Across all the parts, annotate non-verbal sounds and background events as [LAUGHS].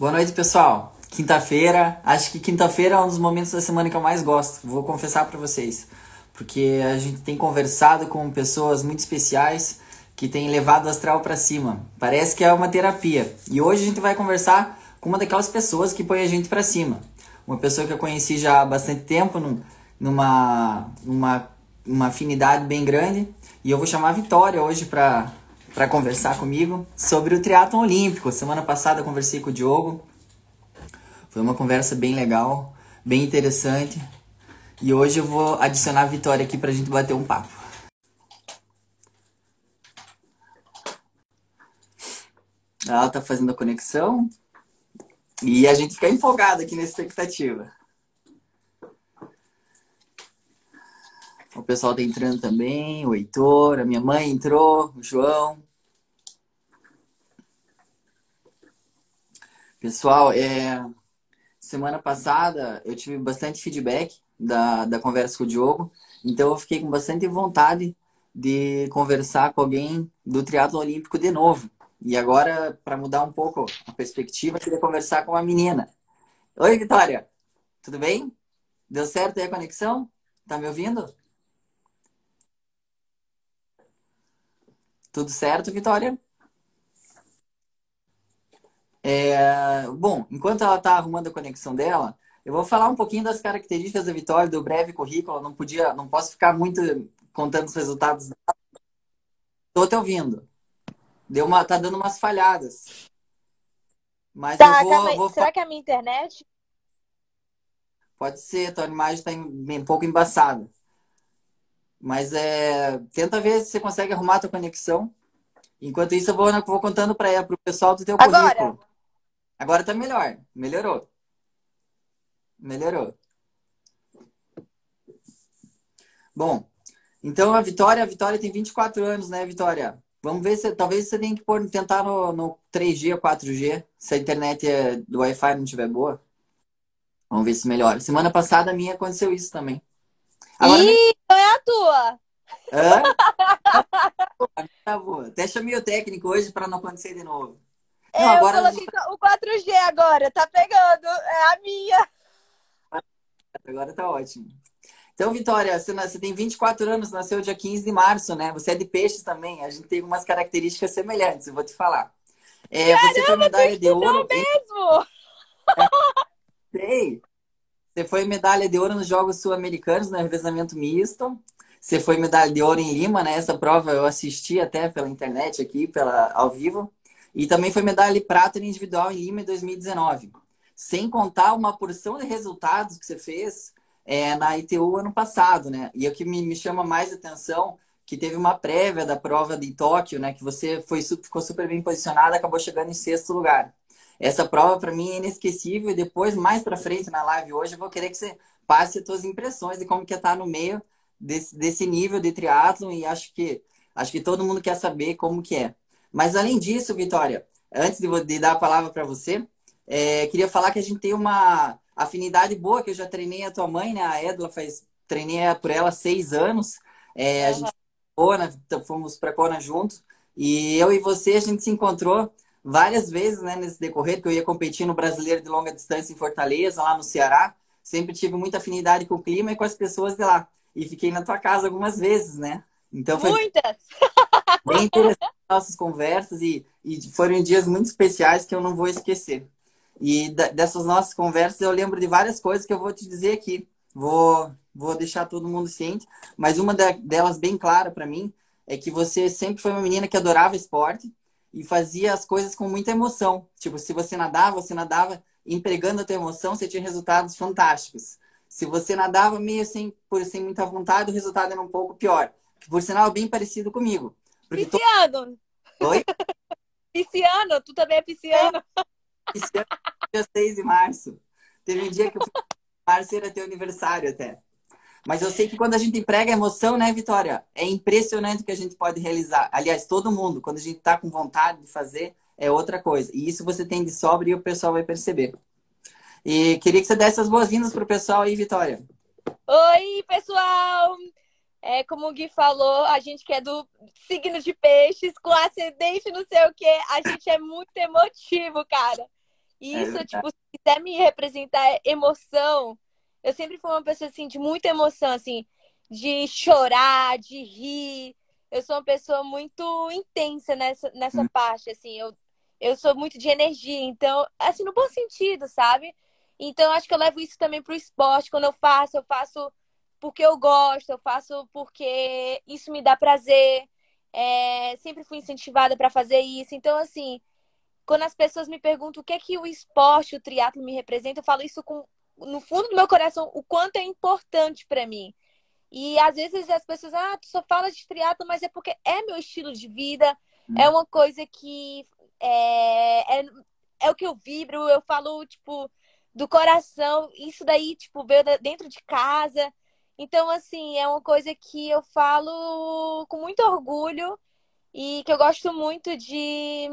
Boa noite, pessoal. Quinta-feira, acho que quinta-feira é um dos momentos da semana que eu mais gosto, vou confessar para vocês. Porque a gente tem conversado com pessoas muito especiais que têm levado o astral para cima. Parece que é uma terapia. E hoje a gente vai conversar com uma daquelas pessoas que põe a gente para cima. Uma pessoa que eu conheci já há bastante tempo, num, numa, numa uma afinidade bem grande. E eu vou chamar a Vitória hoje para para conversar comigo sobre o triatlon olímpico. Semana passada eu conversei com o Diogo. Foi uma conversa bem legal, bem interessante. E hoje eu vou adicionar a Vitória aqui pra gente bater um papo. Ela tá fazendo a conexão e a gente fica empolgado aqui na expectativa. O pessoal tá entrando também, o Heitor, a minha mãe entrou, o João. Pessoal, é... semana passada eu tive bastante feedback da, da conversa com o Diogo, então eu fiquei com bastante vontade de conversar com alguém do triatlo olímpico de novo. E agora, para mudar um pouco a perspectiva, eu queria conversar com uma menina. Oi, Vitória. Tudo bem? Deu certo aí a conexão? Tá me ouvindo? Tudo certo, Vitória? É, bom, enquanto ela está arrumando a conexão dela, eu vou falar um pouquinho das características da Vitória, do breve currículo. não podia, não posso ficar muito contando os resultados. Estou te ouvindo. Deu uma, tá dando umas falhadas. Mas tá, eu vou, vou, Será que é a minha internet? Pode ser, tua imagem está um pouco embaçada. Mas é, tenta ver se você consegue arrumar a tua conexão. Enquanto isso, eu vou, eu vou contando para o pessoal do teu Agora. currículo. Agora tá melhor. Melhorou. Melhorou. Bom, então a Vitória, a Vitória tem 24 anos, né, Vitória? Vamos ver se talvez você tenha que pôr, tentar no, no 3G ou 4G, se a internet é, do Wi-Fi não estiver boa. Vamos ver se melhora. Semana passada a minha aconteceu isso também. Agora, Ih, não é a tua! Hã? bom. Até chamei o técnico hoje para não acontecer de novo. Não, eu agora coloquei o 4G agora, tá pegando. É a minha. Agora tá ótimo. Então, Vitória, você, você tem 24 anos, nasceu dia 15 de março, né? Você é de peixes também. A gente tem algumas características semelhantes, eu vou te falar. É, Caramba, você foi medalha de ouro. mesmo! [LAUGHS] Sei. Você foi medalha de ouro nos Jogos Sul-Americanos, no revezamento misto. Você foi medalha de ouro em Lima, né? Essa prova eu assisti até pela internet aqui, pela, ao vivo. E também foi medalha de prata individual em Lima em 2019. Sem contar uma porção de resultados que você fez é, na ITU ano passado, né? E o que me, me chama mais atenção que teve uma prévia da prova de Tóquio, né? Que você foi, ficou super bem posicionada, acabou chegando em sexto lugar. Essa prova para mim é inesquecível e depois mais para frente na live hoje eu vou querer que você passe as suas impressões de como que é estar tá no meio desse, desse nível de triatlon e acho que acho que todo mundo quer saber como que é. Mas além disso, Vitória, antes de, de dar a palavra para você, é, queria falar que a gente tem uma afinidade boa, que eu já treinei a tua mãe, né? A Edla faz treinei por ela seis anos. É, a gente fomos para Kona juntos e eu e você a gente se encontrou várias vezes né, nesse decorrer, que eu ia competir no Brasileiro de Longa Distância em Fortaleza, lá no Ceará. Sempre tive muita afinidade com o clima e com as pessoas de lá. E fiquei na tua casa algumas vezes, né? Então foi Muitas! Bem interessante nossas conversas e, e foram dias muito especiais que eu não vou esquecer. E dessas nossas conversas eu lembro de várias coisas que eu vou te dizer aqui. Vou, vou deixar todo mundo ciente, mas uma delas bem clara para mim é que você sempre foi uma menina que adorava esporte, e fazia as coisas com muita emoção. Tipo, se você nadava, você nadava empregando a tua emoção, você tinha resultados fantásticos. Se você nadava meio sem, por sem muita vontade, o resultado era um pouco pior. Que, por sinal, é bem parecido comigo. Pisciano! To... Oi? pisciano, tu também é pisciano. É, pisciano, dia 6 de março. Teve um dia que eu fui março era teu aniversário até. Mas eu sei que quando a gente emprega emoção, né, Vitória? É impressionante o que a gente pode realizar. Aliás, todo mundo, quando a gente está com vontade de fazer, é outra coisa. E isso você tem de sobra e o pessoal vai perceber. E queria que você desse as boas-vindas para o pessoal aí, Vitória. Oi, pessoal! É, como o Gui falou, a gente que é do signo de peixes, com ascendente não sei o quê, a gente é muito emotivo, cara. E é isso, é tipo, se quiser me representar é emoção, eu sempre fui uma pessoa, assim, de muita emoção, assim, de chorar, de rir. Eu sou uma pessoa muito intensa nessa, nessa hum. parte, assim. Eu, eu sou muito de energia, então, assim, no bom sentido, sabe? Então, acho que eu levo isso também pro esporte. Quando eu faço, eu faço porque eu gosto, eu faço porque isso me dá prazer. É, sempre fui incentivada para fazer isso. Então, assim, quando as pessoas me perguntam o que é que o esporte, o triatlo me representa, eu falo isso com no fundo do meu coração o quanto é importante para mim. E às vezes as pessoas, ah, tu só fala de triatlo, mas é porque é meu estilo de vida, hum. é uma coisa que é, é, é o que eu vibro, eu falo, tipo, do coração, isso daí, tipo, veio dentro de casa. Então, assim, é uma coisa que eu falo com muito orgulho e que eu gosto muito de,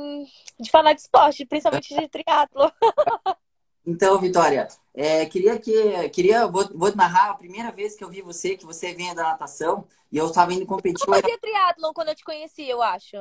de falar de esporte, principalmente de triatlo. [LAUGHS] Então, Vitória, é, queria que queria vou, vou, narrar a primeira vez que eu vi você, que você vinha da natação e eu estava indo competir. Você fazia triatlon quando eu te conheci, eu acho.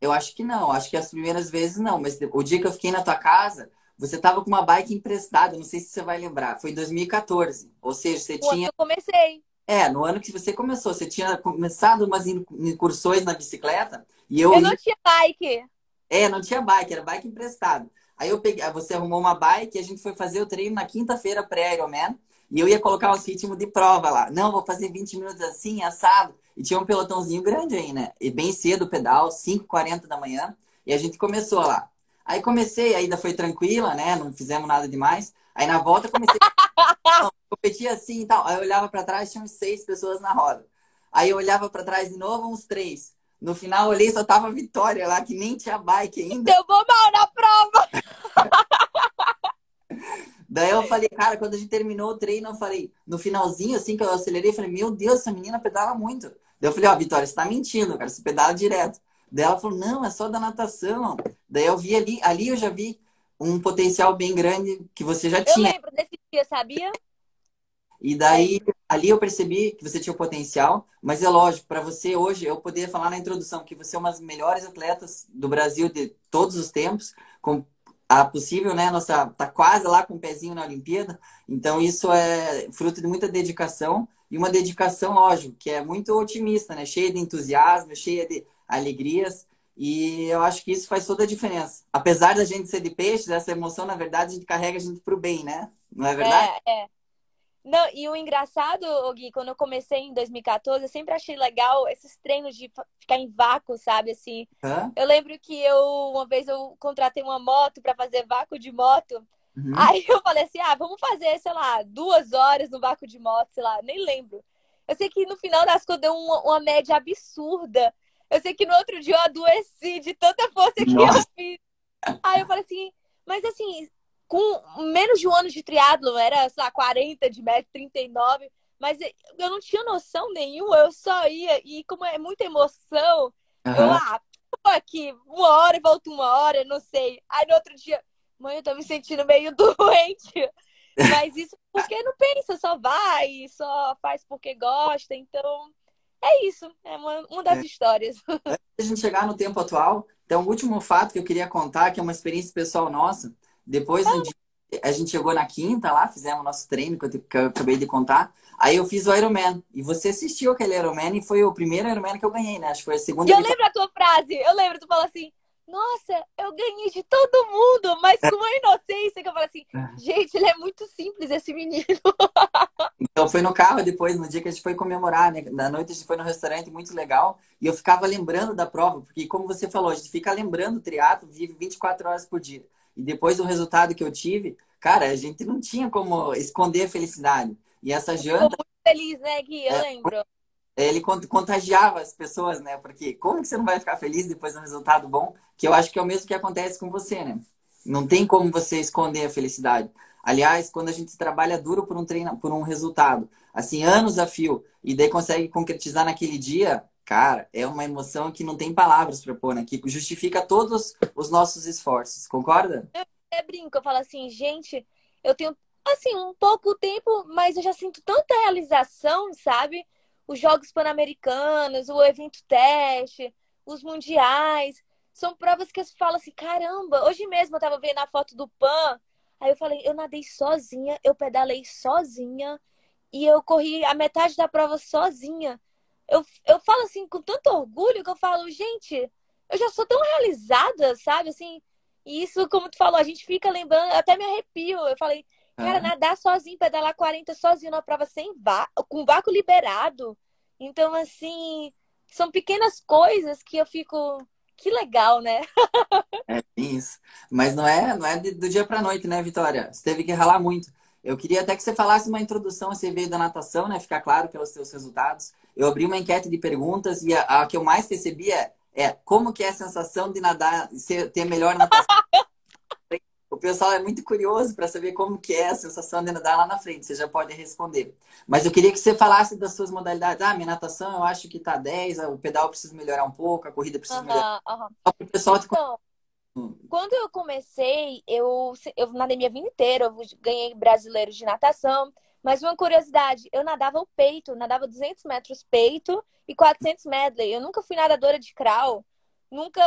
Eu acho que não, acho que as primeiras vezes não, mas o dia que eu fiquei na tua casa, você estava com uma bike emprestada, não sei se você vai lembrar, foi em 2014. Ou seja, você Quando tinha. Eu comecei. É, no ano que você começou, você tinha começado umas incursões na bicicleta e eu. Eu não tinha bike. É, não tinha bike, era bike emprestado. Aí eu peguei, você arrumou uma bike a gente foi fazer o treino na quinta-feira pré-Ironman. E eu ia colocar uns ritmos de prova lá. Não, vou fazer 20 minutos assim, assado. E tinha um pelotãozinho grande aí, né? E bem cedo o pedal, 5h40 da manhã. E a gente começou lá. Aí comecei, ainda foi tranquila, né? Não fizemos nada demais. Aí na volta comecei. [LAUGHS] competia assim e tal. Aí eu olhava para trás, tinha uns seis pessoas na roda. Aí eu olhava para trás de novo, uns três. No final, olhei só tava a Vitória lá, que nem tinha bike ainda. Eu vou mal na prova! [LAUGHS] Daí eu falei, cara, quando a gente terminou o treino, eu falei, no finalzinho, assim, que eu acelerei, eu falei, meu Deus, essa menina pedala muito. Daí eu falei, ó, oh, Vitória, você tá mentindo, cara, você pedala direto. Daí ela falou, não, é só da natação. Daí eu vi ali, ali eu já vi um potencial bem grande que você já tinha. Eu lembro desse dia, sabia? E daí, ali eu percebi que você tinha o potencial, mas é lógico, para você hoje, eu poderia falar na introdução que você é uma das melhores atletas do Brasil de todos os tempos, com a possível, né? Nossa, tá quase lá com o pezinho na Olimpíada. Então, isso é fruto de muita dedicação e uma dedicação, lógico, que é muito otimista, né? Cheia de entusiasmo, cheia de alegrias. E eu acho que isso faz toda a diferença. Apesar da gente ser de peixes, essa emoção, na verdade, a gente carrega a gente pro bem, né? Não é verdade? É, é. Não, e o engraçado, Gui, quando eu comecei em 2014, eu sempre achei legal esses treinos de ficar em vácuo, sabe? Assim, Hã? eu lembro que eu, uma vez eu contratei uma moto para fazer vácuo de moto. Uhum. Aí eu falei assim, ah, vamos fazer, sei lá, duas horas no vácuo de moto, sei lá, nem lembro. Eu sei que no final das contas deu uma, uma média absurda. Eu sei que no outro dia eu adoeci de tanta força que Nossa. eu fiz. Aí eu falei assim, mas assim, com menos de um ano de triatlo, era, sei lá, 40 de metro, 39, mas eu não tinha noção nenhuma, eu só ia, e como é muita emoção, uhum. eu, ah, tô aqui, uma hora e volto uma hora, não sei. Aí no outro dia, mãe, eu tô me sentindo meio [LAUGHS] doente. Mas isso porque não pensa, só vai, só faz porque gosta, então é isso, é uma, uma das é. histórias. [LAUGHS] Antes de a gente chegar no tempo atual, então o último fato que eu queria contar, que é uma experiência pessoal nossa, depois a gente chegou na quinta lá, fizemos nosso treino, que eu, que eu acabei de contar. Aí eu fiz o Ironman. E você assistiu aquele Ironman e foi o primeiro Ironman que eu ganhei, né? Acho que foi a segunda. E eu lembro a tua frase. Eu lembro, tu falou assim, nossa, eu ganhei de todo mundo, mas com uma inocência que eu falei assim, é. gente, ele é muito simples, esse menino. [LAUGHS] Então foi no carro depois, no dia que a gente foi comemorar, né? Na noite a gente foi no restaurante, muito legal. E eu ficava lembrando da prova, porque como você falou, a gente fica lembrando o triatlo, vive 24 horas por dia. E depois do resultado que eu tive, cara, a gente não tinha como esconder a felicidade. E essa janta. muito feliz, né, Gui? Eu é, lembro. Ele contagiava as pessoas, né? Porque como que você não vai ficar feliz depois de um resultado bom? Que eu acho que é o mesmo que acontece com você, né? Não tem como você esconder a felicidade. Aliás, quando a gente trabalha duro por um treino, por um resultado, assim, anos a fio, e daí consegue concretizar naquele dia, Cara, é uma emoção que não tem palavras para pôr, né? Que justifica todos os nossos esforços, concorda? Eu até brinco, eu falo assim, gente, eu tenho, assim, um pouco tempo, mas eu já sinto tanta realização, sabe? Os Jogos Pan-Americanos, o evento teste, os mundiais. são provas que eu falo assim, caramba, hoje mesmo eu tava vendo a foto do Pan, aí eu falei, eu nadei sozinha, eu pedalei sozinha e eu corri a metade da prova sozinha. Eu, eu falo assim com tanto orgulho que eu falo, gente, eu já sou tão realizada, sabe? Assim, e isso, como tu falou, a gente fica lembrando, até me arrepio. Eu falei, cara, nadar sozinho, pedalar 40 sozinho na prova sem vácuo, com vácuo liberado. Então, assim, são pequenas coisas que eu fico. Que legal, né? [LAUGHS] é isso. Mas não é, não é do dia para noite, né, Vitória? Você teve que ralar muito. Eu queria até que você falasse uma introdução, você veio da natação, né? Ficar claro pelos seus resultados. Eu abri uma enquete de perguntas e a, a que eu mais recebi é, é como que é a sensação de nadar, ser, ter melhor natação. [LAUGHS] o pessoal é muito curioso para saber como que é a sensação de nadar lá na frente. Você já pode responder. Mas eu queria que você falasse das suas modalidades. Ah, minha natação eu acho que tá 10, o pedal precisa melhorar um pouco, a corrida precisa uhum, melhorar. Uhum. O pessoal te... então, quando eu comecei, eu, eu nadei minha vida inteira, eu ganhei brasileiro de natação. Mas uma curiosidade, eu nadava o peito, nadava 200 metros peito e 400 medley. Eu nunca fui nadadora de crawl, nunca,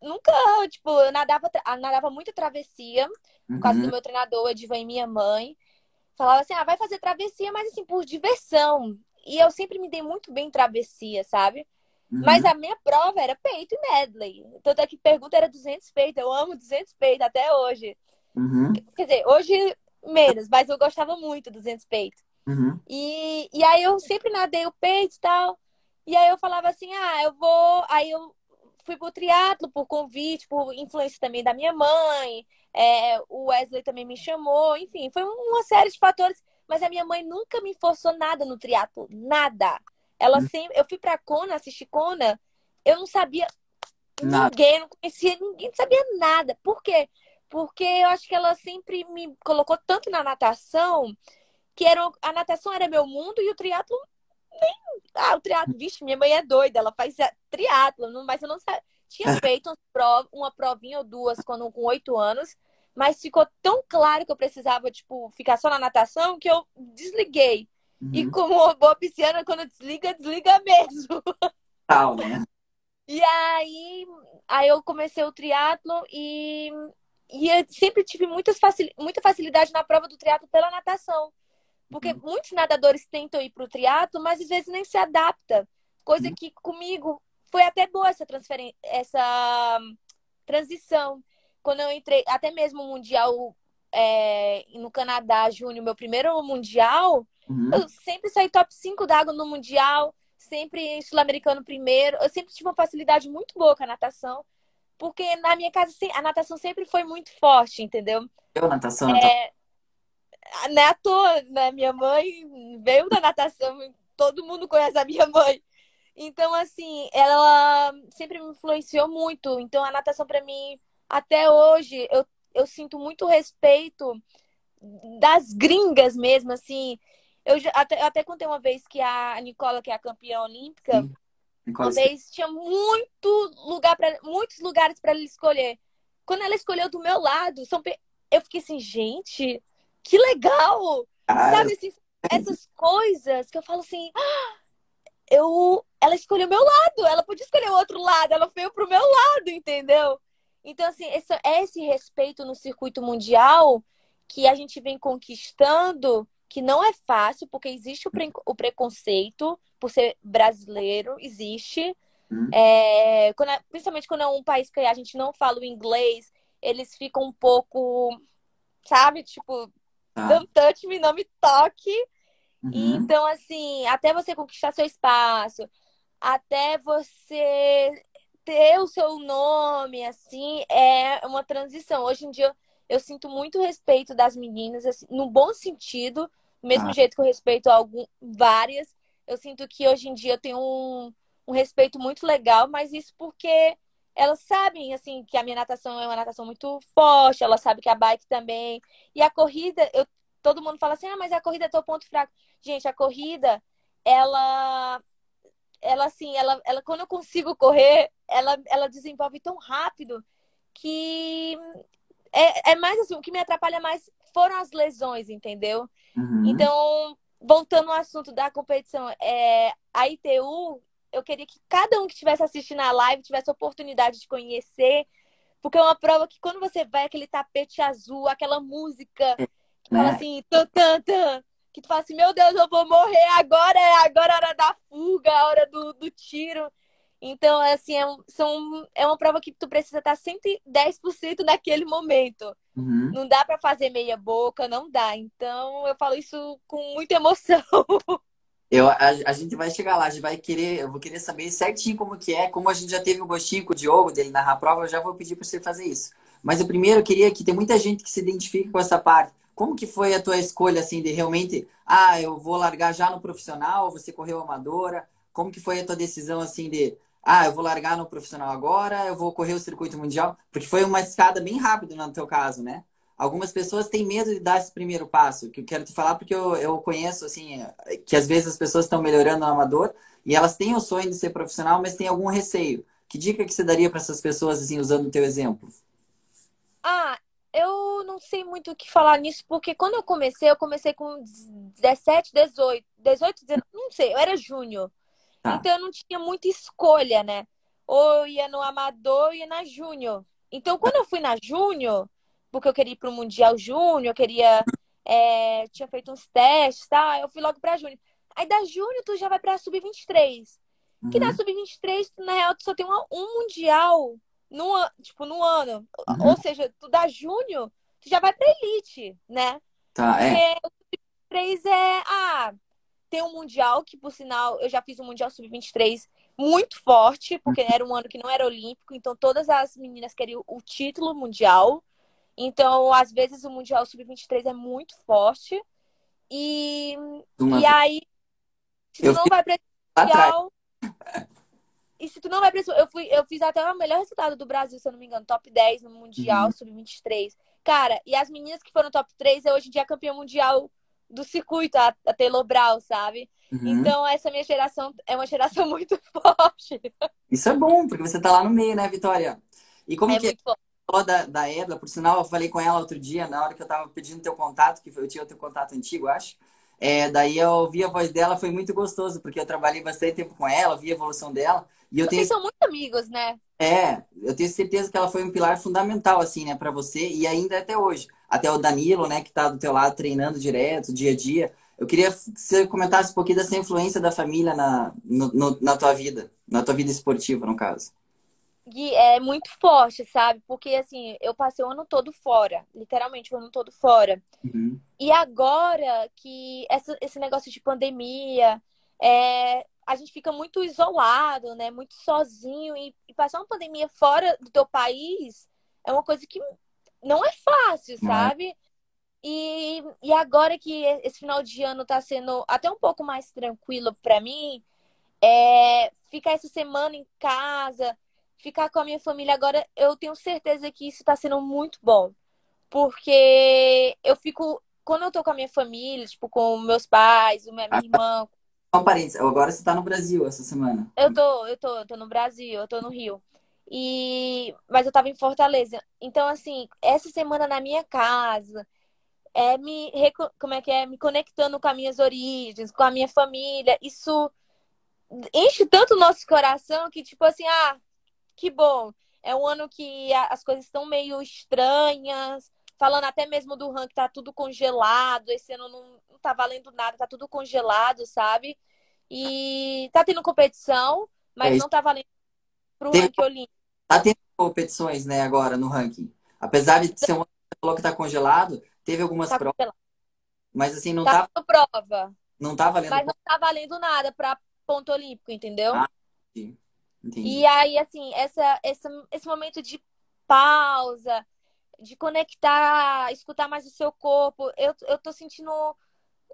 nunca, tipo, eu nadava, nadava muita travessia, uhum. por causa do uhum. meu treinador, Edivan e minha mãe. Falava assim, ah, vai fazer travessia, mas assim, por diversão. E eu sempre me dei muito bem em travessia, sabe? Uhum. Mas a minha prova era peito e medley. Tanto é que pergunta era 200 peito. Eu amo 200 peito até hoje. Uhum. Quer dizer, hoje menos, mas eu gostava muito dos 200 peito. Uhum. E, e aí eu sempre nadei o peito e tal. E aí eu falava assim, ah, eu vou. Aí eu fui pro triatlo por convite, por influência também da minha mãe. É, o Wesley também me chamou, enfim, foi uma série de fatores. Mas a minha mãe nunca me forçou nada no triatlo, nada. Ela uhum. sempre. Eu fui pra Kona, assisti Kona, eu não sabia nada. ninguém, não conhecia ninguém, não sabia nada. Por quê? porque eu acho que ela sempre me colocou tanto na natação que era, a natação era meu mundo e o triatlo nem. Ah, o triatlo, vixe, minha mãe é doida, ela faz triatlo, mas eu não sabia. Tinha feito uma provinha ou duas quando com oito anos, mas ficou tão claro que eu precisava, tipo, ficar só na natação que eu desliguei. Uhum. E como uma boa pisciana, quando desliga, desliga mesmo. [LAUGHS] Tal, né? E aí, aí eu comecei o triatlo e e eu sempre tive muitas facil, muita facilidade na prova do triatlo pela natação. Porque uhum. muitos nadadores tentam ir para o triatlo, mas às vezes nem se adapta. Coisa uhum. que comigo foi até boa essa transferência, essa transição. Quando eu entrei, até mesmo o Mundial é, no Canadá, Júnior, meu primeiro Mundial, uhum. eu sempre saí top 5 d'água no Mundial, sempre Sul-Americano primeiro. Eu sempre tive uma facilidade muito boa com a natação. Porque na minha casa a natação sempre foi muito forte, entendeu? Eu, natação? É... Não é à toa, né? Minha mãe veio da natação, todo mundo conhece a minha mãe. Então, assim, ela sempre me influenciou muito. Então, a natação, para mim, até hoje, eu, eu sinto muito respeito das gringas mesmo, assim. Eu já, até, até contei uma vez que a Nicola, que é a campeã olímpica, Sim. Uma vez tinha muito lugar pra, muitos lugares para ela escolher. Quando ela escolheu do meu lado, São Pe... eu fiquei assim, gente, que legal! Ah, Sabe, assim, essas coisas que eu falo assim, ah, eu, ela escolheu meu lado, ela podia escolher o outro lado, ela veio pro meu lado, entendeu? Então, assim, esse, é esse respeito no circuito mundial que a gente vem conquistando, que não é fácil, porque existe o, pre, o preconceito, por ser brasileiro, existe. Hum. É, quando é, principalmente quando é um país que a gente não fala o inglês, eles ficam um pouco, sabe, tipo, ah. don't touch me, não me toque. Uhum. Então, assim, até você conquistar seu espaço, até você ter o seu nome, assim, é uma transição. Hoje em dia, eu, eu sinto muito respeito das meninas, assim, no bom sentido, do mesmo ah. jeito que eu respeito algum, várias, eu sinto que hoje em dia eu tenho um, um respeito muito legal, mas isso porque elas sabem, assim, que a minha natação é uma natação muito forte, elas sabem que a bike também. E a corrida, eu, todo mundo fala assim, ah, mas a corrida é teu ponto fraco. Gente, a corrida, ela, ela assim, ela, ela quando eu consigo correr, ela, ela desenvolve tão rápido que é, é mais assim, o que me atrapalha mais foram as lesões, entendeu? Uhum. Então, voltando ao assunto da competição, é, a ITU eu queria que cada um que estivesse assistindo a live tivesse a oportunidade de conhecer, porque é uma prova que quando você vai aquele tapete azul, aquela música que fala é. assim, tan, tan, tan, que tu fala assim, meu Deus, eu vou morrer agora, é agora a hora da fuga, a hora do, do tiro. Então, assim, é, um, são, é uma prova que tu precisa estar 110% naquele momento. Uhum. Não dá para fazer meia boca, não dá. Então, eu falo isso com muita emoção. [LAUGHS] Eu, a, a, gente vai chegar lá, a gente vai querer, eu vou querer saber certinho como que é, como a gente já teve o gostinho com o Diogo dele narrar a prova, eu já vou pedir para você fazer isso. Mas o primeiro eu queria que tem muita gente que se identifica com essa parte. Como que foi a tua escolha assim de realmente, ah, eu vou largar já no profissional, você correu amadora? Como que foi a tua decisão assim de, ah, eu vou largar no profissional agora, eu vou correr o circuito mundial? Porque foi uma escada bem rápida no teu caso, né? algumas pessoas têm medo de dar esse primeiro passo, que eu quero te falar porque eu, eu conheço, assim, que às vezes as pessoas estão melhorando no amador e elas têm o sonho de ser profissional, mas têm algum receio. Que dica que você daria para essas pessoas, assim, usando o teu exemplo? Ah, eu não sei muito o que falar nisso, porque quando eu comecei, eu comecei com 17, 18, 18, 19, não sei, eu era júnior. Tá. Então eu não tinha muita escolha, né? Ou ia no amador ou ia na júnior. Então quando eu fui na júnior, porque eu queria ir para o Mundial Júnior, eu queria. É, tinha feito uns testes, tá? Eu fui logo para Júnior. Aí da Júnior tu já vai pra Sub-23. Uhum. Que da Sub-23, na real, tu só tem uma, um Mundial no, tipo, no ano. Uhum. Ou seja, tu da Júnior, tu já vai pra Elite, né? Tá, é. Porque o Sub-23 é. Ah, tem um Mundial, que por sinal, eu já fiz um Mundial Sub-23 muito forte, porque era um ano que não era olímpico, então todas as meninas queriam o título mundial. Então, às vezes, o Mundial Sub-23 é muito forte. E, Uma... e aí, se tu não vai para Mundial. e se tu não vai eu fui Eu fiz até o melhor resultado do Brasil, se eu não me engano, top 10 no Mundial uhum. Sub-23. Cara, e as meninas que foram top 3 é hoje em dia campeã mundial do circuito, a, a Taylor Brown, sabe? Uhum. Então, essa minha geração é uma geração [LAUGHS] muito forte. Isso é bom, porque você tá lá no meio, né, Vitória? E como é que falou da, da Edla, por sinal, eu falei com ela outro dia, na hora que eu tava pedindo teu contato, que eu tinha o teu contato antigo, acho. É, daí eu ouvi a voz dela, foi muito gostoso, porque eu trabalhei bastante tempo com ela, vi a evolução dela. E eu Vocês tenho... são muito amigos, né? É, eu tenho certeza que ela foi um pilar fundamental, assim, né, para você, e ainda até hoje. Até o Danilo, né, que tá do teu lado treinando direto, dia a dia. Eu queria que você comentasse um pouquinho dessa influência da família na, no, no, na tua vida, na tua vida esportiva, no caso. Gui, é muito forte, sabe? Porque, assim, eu passei o ano todo fora. Literalmente, o ano todo fora. Uhum. E agora que essa, esse negócio de pandemia, é, a gente fica muito isolado, né? Muito sozinho. E, e, passar uma pandemia fora do teu país é uma coisa que não é fácil, sabe? E, e agora que esse final de ano tá sendo até um pouco mais tranquilo para mim, é, ficar essa semana em casa ficar com a minha família agora, eu tenho certeza que isso está sendo muito bom. Porque eu fico. Quando eu tô com a minha família, tipo, com meus pais, a minha ah, irmã. Um parênteses, agora você tá no Brasil essa semana. Eu tô, eu tô, eu tô no Brasil, eu tô no Rio. E... Mas eu tava em Fortaleza. Então, assim, essa semana na minha casa, é me. Como é que é? Me conectando com as minhas origens, com a minha família. Isso enche tanto o nosso coração que, tipo assim, ah, que bom. É um ano que as coisas estão meio estranhas. Falando até mesmo do ranking, tá tudo congelado. Esse ano não tá valendo nada, tá tudo congelado, sabe? E tá tendo competição, mas é não tá valendo pro Tem... ranking olímpico. Tá tendo competições, né, agora no ranking. Apesar de ser um falou que tá congelado, teve algumas tá provas. Congelado. Mas assim, não tá. Tá prova. Não tá valendo. Mas não tá valendo nada pra ponto olímpico, entendeu? Ah, sim. Entendi. E aí, assim, essa, essa, esse momento de pausa, de conectar, escutar mais o seu corpo, eu, eu tô sentindo.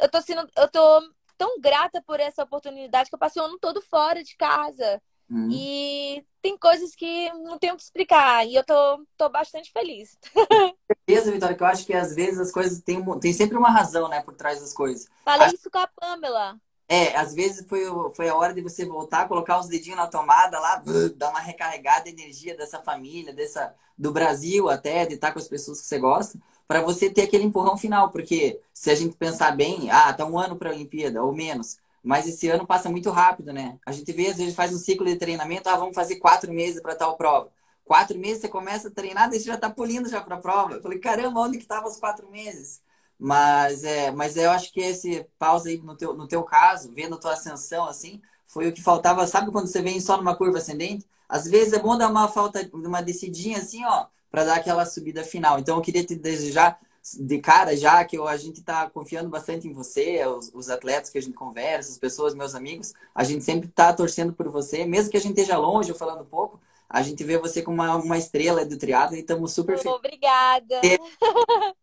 Eu tô sendo. Eu tô tão grata por essa oportunidade que eu passei o ano todo fora de casa. Uhum. E tem coisas que não tenho que explicar. E eu tô, tô bastante feliz. [LAUGHS] Certeza, Vitória, que eu acho que às vezes as coisas têm, tem sempre uma razão, né, por trás das coisas. Falei acho... isso com a Pamela. É, às vezes foi, foi a hora de você voltar, colocar os dedinhos na tomada lá, dar uma recarregada de energia dessa família, dessa do Brasil até, de estar com as pessoas que você gosta, para você ter aquele empurrão final, porque se a gente pensar bem, ah, tá um ano para a Olimpíada ou menos, mas esse ano passa muito rápido, né? A gente vê, às vezes, faz um ciclo de treinamento, ah, vamos fazer quatro meses para tal prova. Quatro meses você começa a treinar, daí você já tá pulindo já para a prova. Eu falei, caramba, onde que estavam os quatro meses? Mas, é, mas eu acho que esse pausa aí no teu, no teu caso, vendo a tua ascensão, assim, foi o que faltava. Sabe quando você vem só numa curva ascendente? Às vezes é bom dar uma falta, uma descidinha assim, ó, para dar aquela subida final. Então eu queria te desejar de cara já que a gente está confiando bastante em você, os, os, atletas que a gente conversa, as pessoas, meus amigos, a gente sempre está torcendo por você, mesmo que a gente esteja longe ou falando pouco, a gente vê você como uma, uma estrela do triatlo e estamos super felizes. Obrigada. [LAUGHS]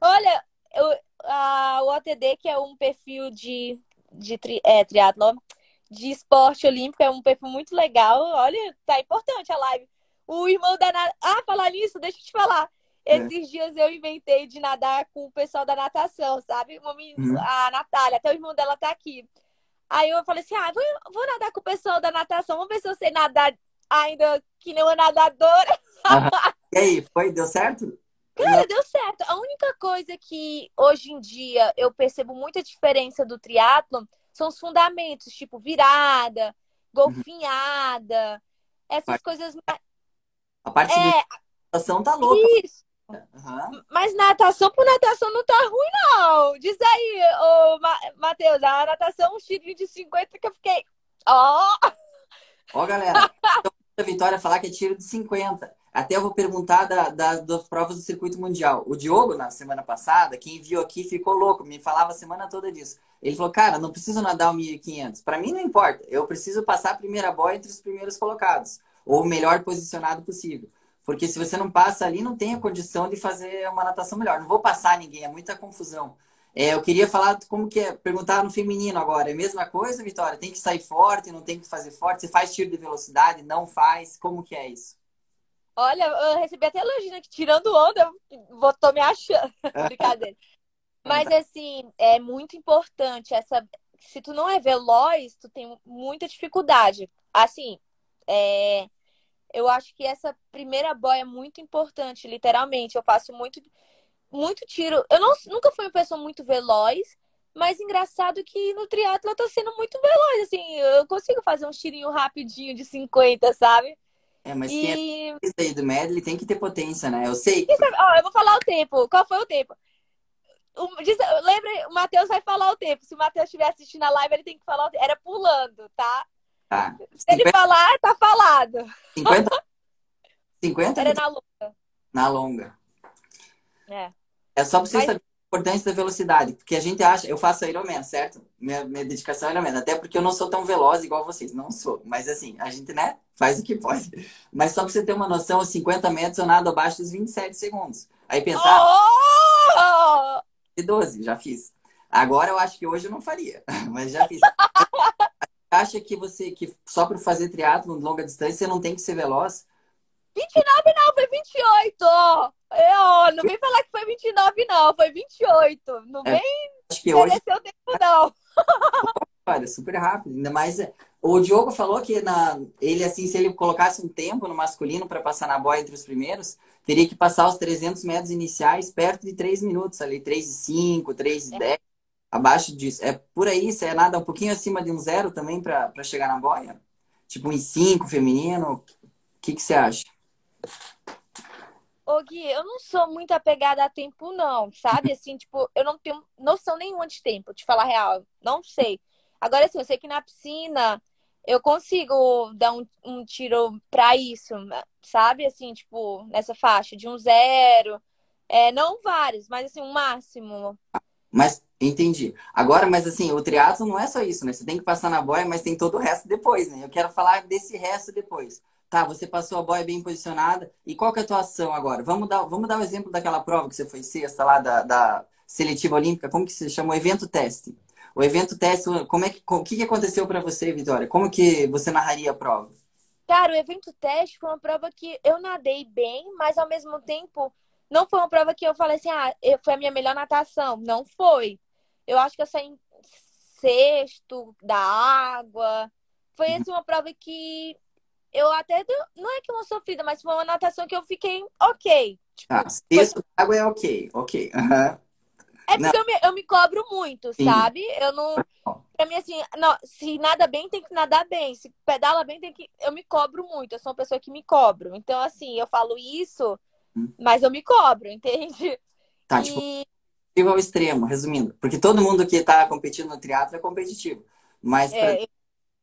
Olha, eu, a, o OTD, que é um perfil de, de tri, é, triatlon, de esporte olímpico, é um perfil muito legal. Olha, tá importante a live. O irmão da... Ah, falar nisso, deixa eu te falar. É. Esses é. dias eu inventei de nadar com o pessoal da natação, sabe? Uhum. A Natália, até o irmão dela tá aqui. Aí eu falei assim: ah, vou, vou nadar com o pessoal da natação, vamos ver se eu sei nadar ainda que nem uma nadadora. [LAUGHS] E aí, foi? Deu certo? Cara, Não. deu certo. A única coisa que hoje em dia eu percebo muita diferença do triatlo são os fundamentos, tipo virada, uhum. golfinhada, essas coisas mais. A parte é, de natação tá louca. Isso. Uhum. Mas natação por natação não tá ruim, não. Diz aí, ô Matheus, a natação, um tirinho de 50 que eu fiquei. Ó! Oh! Ó, galera, a Vitória falar que é tiro de 50. Até eu vou perguntar da, da, das provas do circuito mundial. O Diogo, na semana passada, quem viu aqui ficou louco, me falava a semana toda disso. Ele falou, cara, não preciso nadar o 1.500. Para mim não importa. Eu preciso passar a primeira boia entre os primeiros colocados. Ou o melhor posicionado possível. Porque se você não passa ali, não tem a condição de fazer uma natação melhor. Não vou passar ninguém, é muita confusão. É, eu queria falar como que é, perguntar no feminino agora. É a mesma coisa, Vitória? Tem que sair forte, não tem que fazer forte? Você faz tiro de velocidade, não faz? Como que é isso? Olha, eu recebi até elogio, né? Que tirando onda, eu tô me achando. [LAUGHS] Brincadeira. Mas assim, é muito importante essa. Se tu não é veloz, tu tem muita dificuldade. Assim, é... eu acho que essa primeira boia é muito importante, literalmente. Eu faço muito muito tiro. Eu não, nunca fui uma pessoa muito veloz, mas engraçado que no triatlo eu tô sendo muito veloz, assim, eu consigo fazer um tirinho rapidinho de 50, sabe? É, mas e... quem é aí do medley tem que ter potência, né? Eu sei. Que... Ó, eu vou falar o tempo. Qual foi o tempo? O, diz, lembra, o Matheus vai falar o tempo. Se o Matheus estiver assistindo a live, ele tem que falar o tempo. Era pulando, tá? Tá. Se 50... ele falar, tá falado. 50? 50? [LAUGHS] Era na longa. Na longa. É. É só pra você Mas... saber a importância da velocidade. Porque a gente acha, eu faço Ironman, certo? Minha, minha dedicação é Ironman. Até porque eu não sou tão veloz igual vocês. Não sou. Mas assim, a gente, né, faz o que pode. Mas só pra você ter uma noção, aos 50 metros eu nado abaixo dos 27 segundos. Aí pensar. Oh! De 12, já fiz. Agora eu acho que hoje eu não faria, [LAUGHS] mas já fiz. [LAUGHS] acha que você que só para fazer triatlo de longa distância você não tem que ser veloz? 29 não, foi 28. Eu, não vem falar que foi 29 não, foi 28. Não é, vem acho que hoje... o tempo não. [LAUGHS] Olha, super rápido. Ainda mais é, o Diogo falou que na ele assim, se ele colocasse um tempo no masculino para passar na boia entre os primeiros, teria que passar os 300 metros iniciais perto de 3 minutos ali, 3 e 5, 3 e é. 10. Abaixo disso. É por aí, você é nada um pouquinho acima de um zero também para chegar na boia? Tipo um 5 feminino. O que, que você acha? Ô Gui, eu não sou muito apegada a tempo, não, sabe? [LAUGHS] Assim, tipo, eu não tenho noção nenhuma de tempo, te falar real. Não sei. Agora, assim, eu sei que na piscina eu consigo dar um, um tiro pra isso, sabe? Assim, tipo, nessa faixa de um zero. É, não vários, mas assim, um máximo. Mas entendi. Agora, mas assim, o triatlo não é só isso, né? Você tem que passar na boia, mas tem todo o resto depois, né? Eu quero falar desse resto depois. Tá, você passou a boia bem posicionada. E qual que é a tua ação agora? Vamos dar, vamos dar o um exemplo daquela prova que você foi sexta lá da, da seletiva olímpica. Como que se chama? O evento teste. O evento teste, como é que, o que, que aconteceu para você, Vitória? Como que você narraria a prova? Cara, o evento teste foi uma prova que eu nadei bem, mas ao mesmo tempo não foi uma prova que eu falei assim, ah, foi a minha melhor natação. Não foi. Eu acho que eu saí em sexto da água. Foi uhum. assim, uma prova que eu até. Não é que uma sofrida, mas foi uma natação que eu fiquei ok. Tipo, ah, texto foi... água é ok, ok. Uhum. É porque eu me, eu me, cobro muito, Sim. sabe? Eu não. Pra mim, assim, não, se nada bem, tem que nadar bem. Se pedala bem, tem que. Eu me cobro muito. Eu sou uma pessoa que me cobro. Então, assim, eu falo isso, hum. mas eu me cobro, [LAUGHS] entende? Tá, e... tipo, ao extremo, resumindo. Porque todo mundo que tá competindo no triatlo é competitivo. Mas é,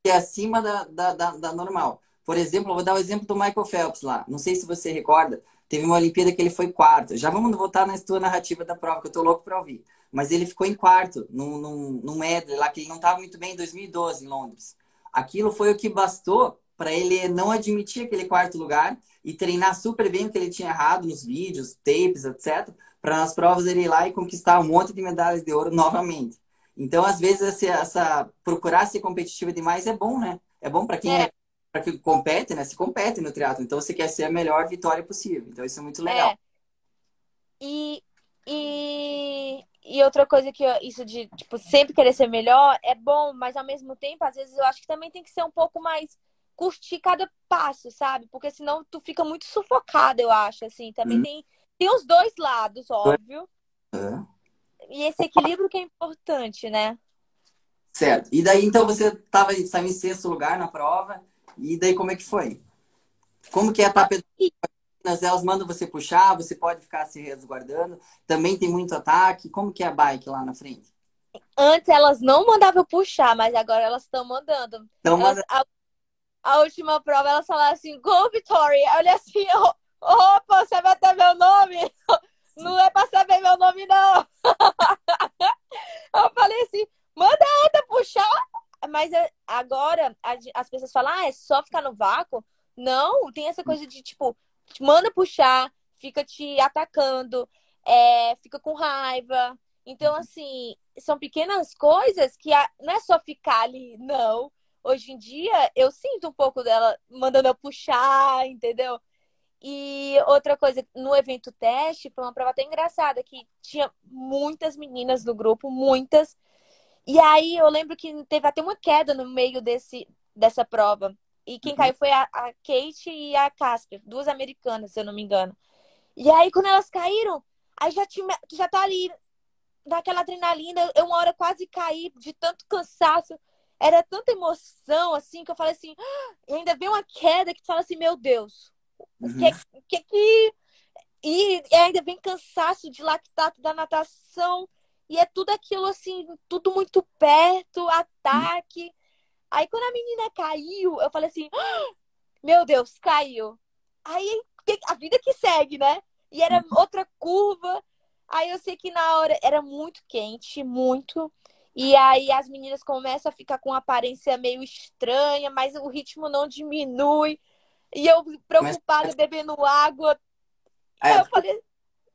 é acima da, da, da, da normal. Por exemplo, eu vou dar o exemplo do Michael Phelps lá. Não sei se você recorda. Teve uma Olimpíada que ele foi quarto. Já vamos voltar na tua narrativa da prova, que eu tô louco para ouvir. Mas ele ficou em quarto, num, num, num medley lá, que ele não estava muito bem em 2012, em Londres. Aquilo foi o que bastou para ele não admitir aquele quarto lugar e treinar super bem o que ele tinha errado nos vídeos, tapes, etc. Para nas provas ele ir lá e conquistar um monte de medalhas de ouro novamente. Então, às vezes, essa, essa procurar ser competitiva demais é bom, né? É bom para quem é. é para que compete, né? Se compete no triatlo. Então você quer ser a melhor vitória possível. Então isso é muito legal. É. E, e, e outra coisa que eu, isso de tipo sempre querer ser melhor é bom, mas ao mesmo tempo às vezes eu acho que também tem que ser um pouco mais curtir cada passo, sabe? Porque senão tu fica muito sufocada, eu acho, assim. Também hum. tem tem os dois lados, óbvio. É. E esse equilíbrio que é importante, né? Certo. E daí, então, você estava em sexto lugar na prova. E daí como é que foi? Como que é a tapete? Elas mandam você puxar, você pode ficar se resguardando. Também tem muito ataque. Como que é a bike lá na frente? Antes elas não mandavam puxar, mas agora elas estão mandando. Então, elas, a, a, última prova elas falaram assim, go Victoria. Olha assim, opa, você vai ter meu nome? Não é pra saber meu nome, não. Eu falei assim, manda outra puxar. Mas é, agora as pessoas falam, ah, é só ficar no vácuo. Não, tem essa coisa de tipo, te manda puxar, fica te atacando, é, fica com raiva. Então, uhum. assim, são pequenas coisas que não é só ficar ali, não. Hoje em dia, eu sinto um pouco dela mandando eu puxar, entendeu? E outra coisa, no evento teste, foi uma prova até engraçada, que tinha muitas meninas no grupo, muitas. E aí eu lembro que teve até uma queda no meio desse, dessa prova. E quem uhum. caiu foi a, a, Kate e a Casper, duas americanas, se eu não me engano. E aí, quando elas caíram, aí já, tinha, já tá ali naquela adrenalina. Eu uma hora quase caí de tanto cansaço. Era tanta emoção, assim, que eu falei assim. Ah! E ainda veio uma queda que tu fala assim: Meu Deus, uhum. que, que que. E ainda vem cansaço de lactato da natação. E é tudo aquilo assim, tudo muito perto, ataque. Aí quando a menina caiu, eu falei assim: ah, meu Deus, caiu. Aí a vida que segue, né? E era uhum. outra curva. Aí eu sei que na hora era muito quente, muito. E aí as meninas começam a ficar com uma aparência meio estranha, mas o ritmo não diminui. E eu preocupada, mas... bebendo água. É, eu falei,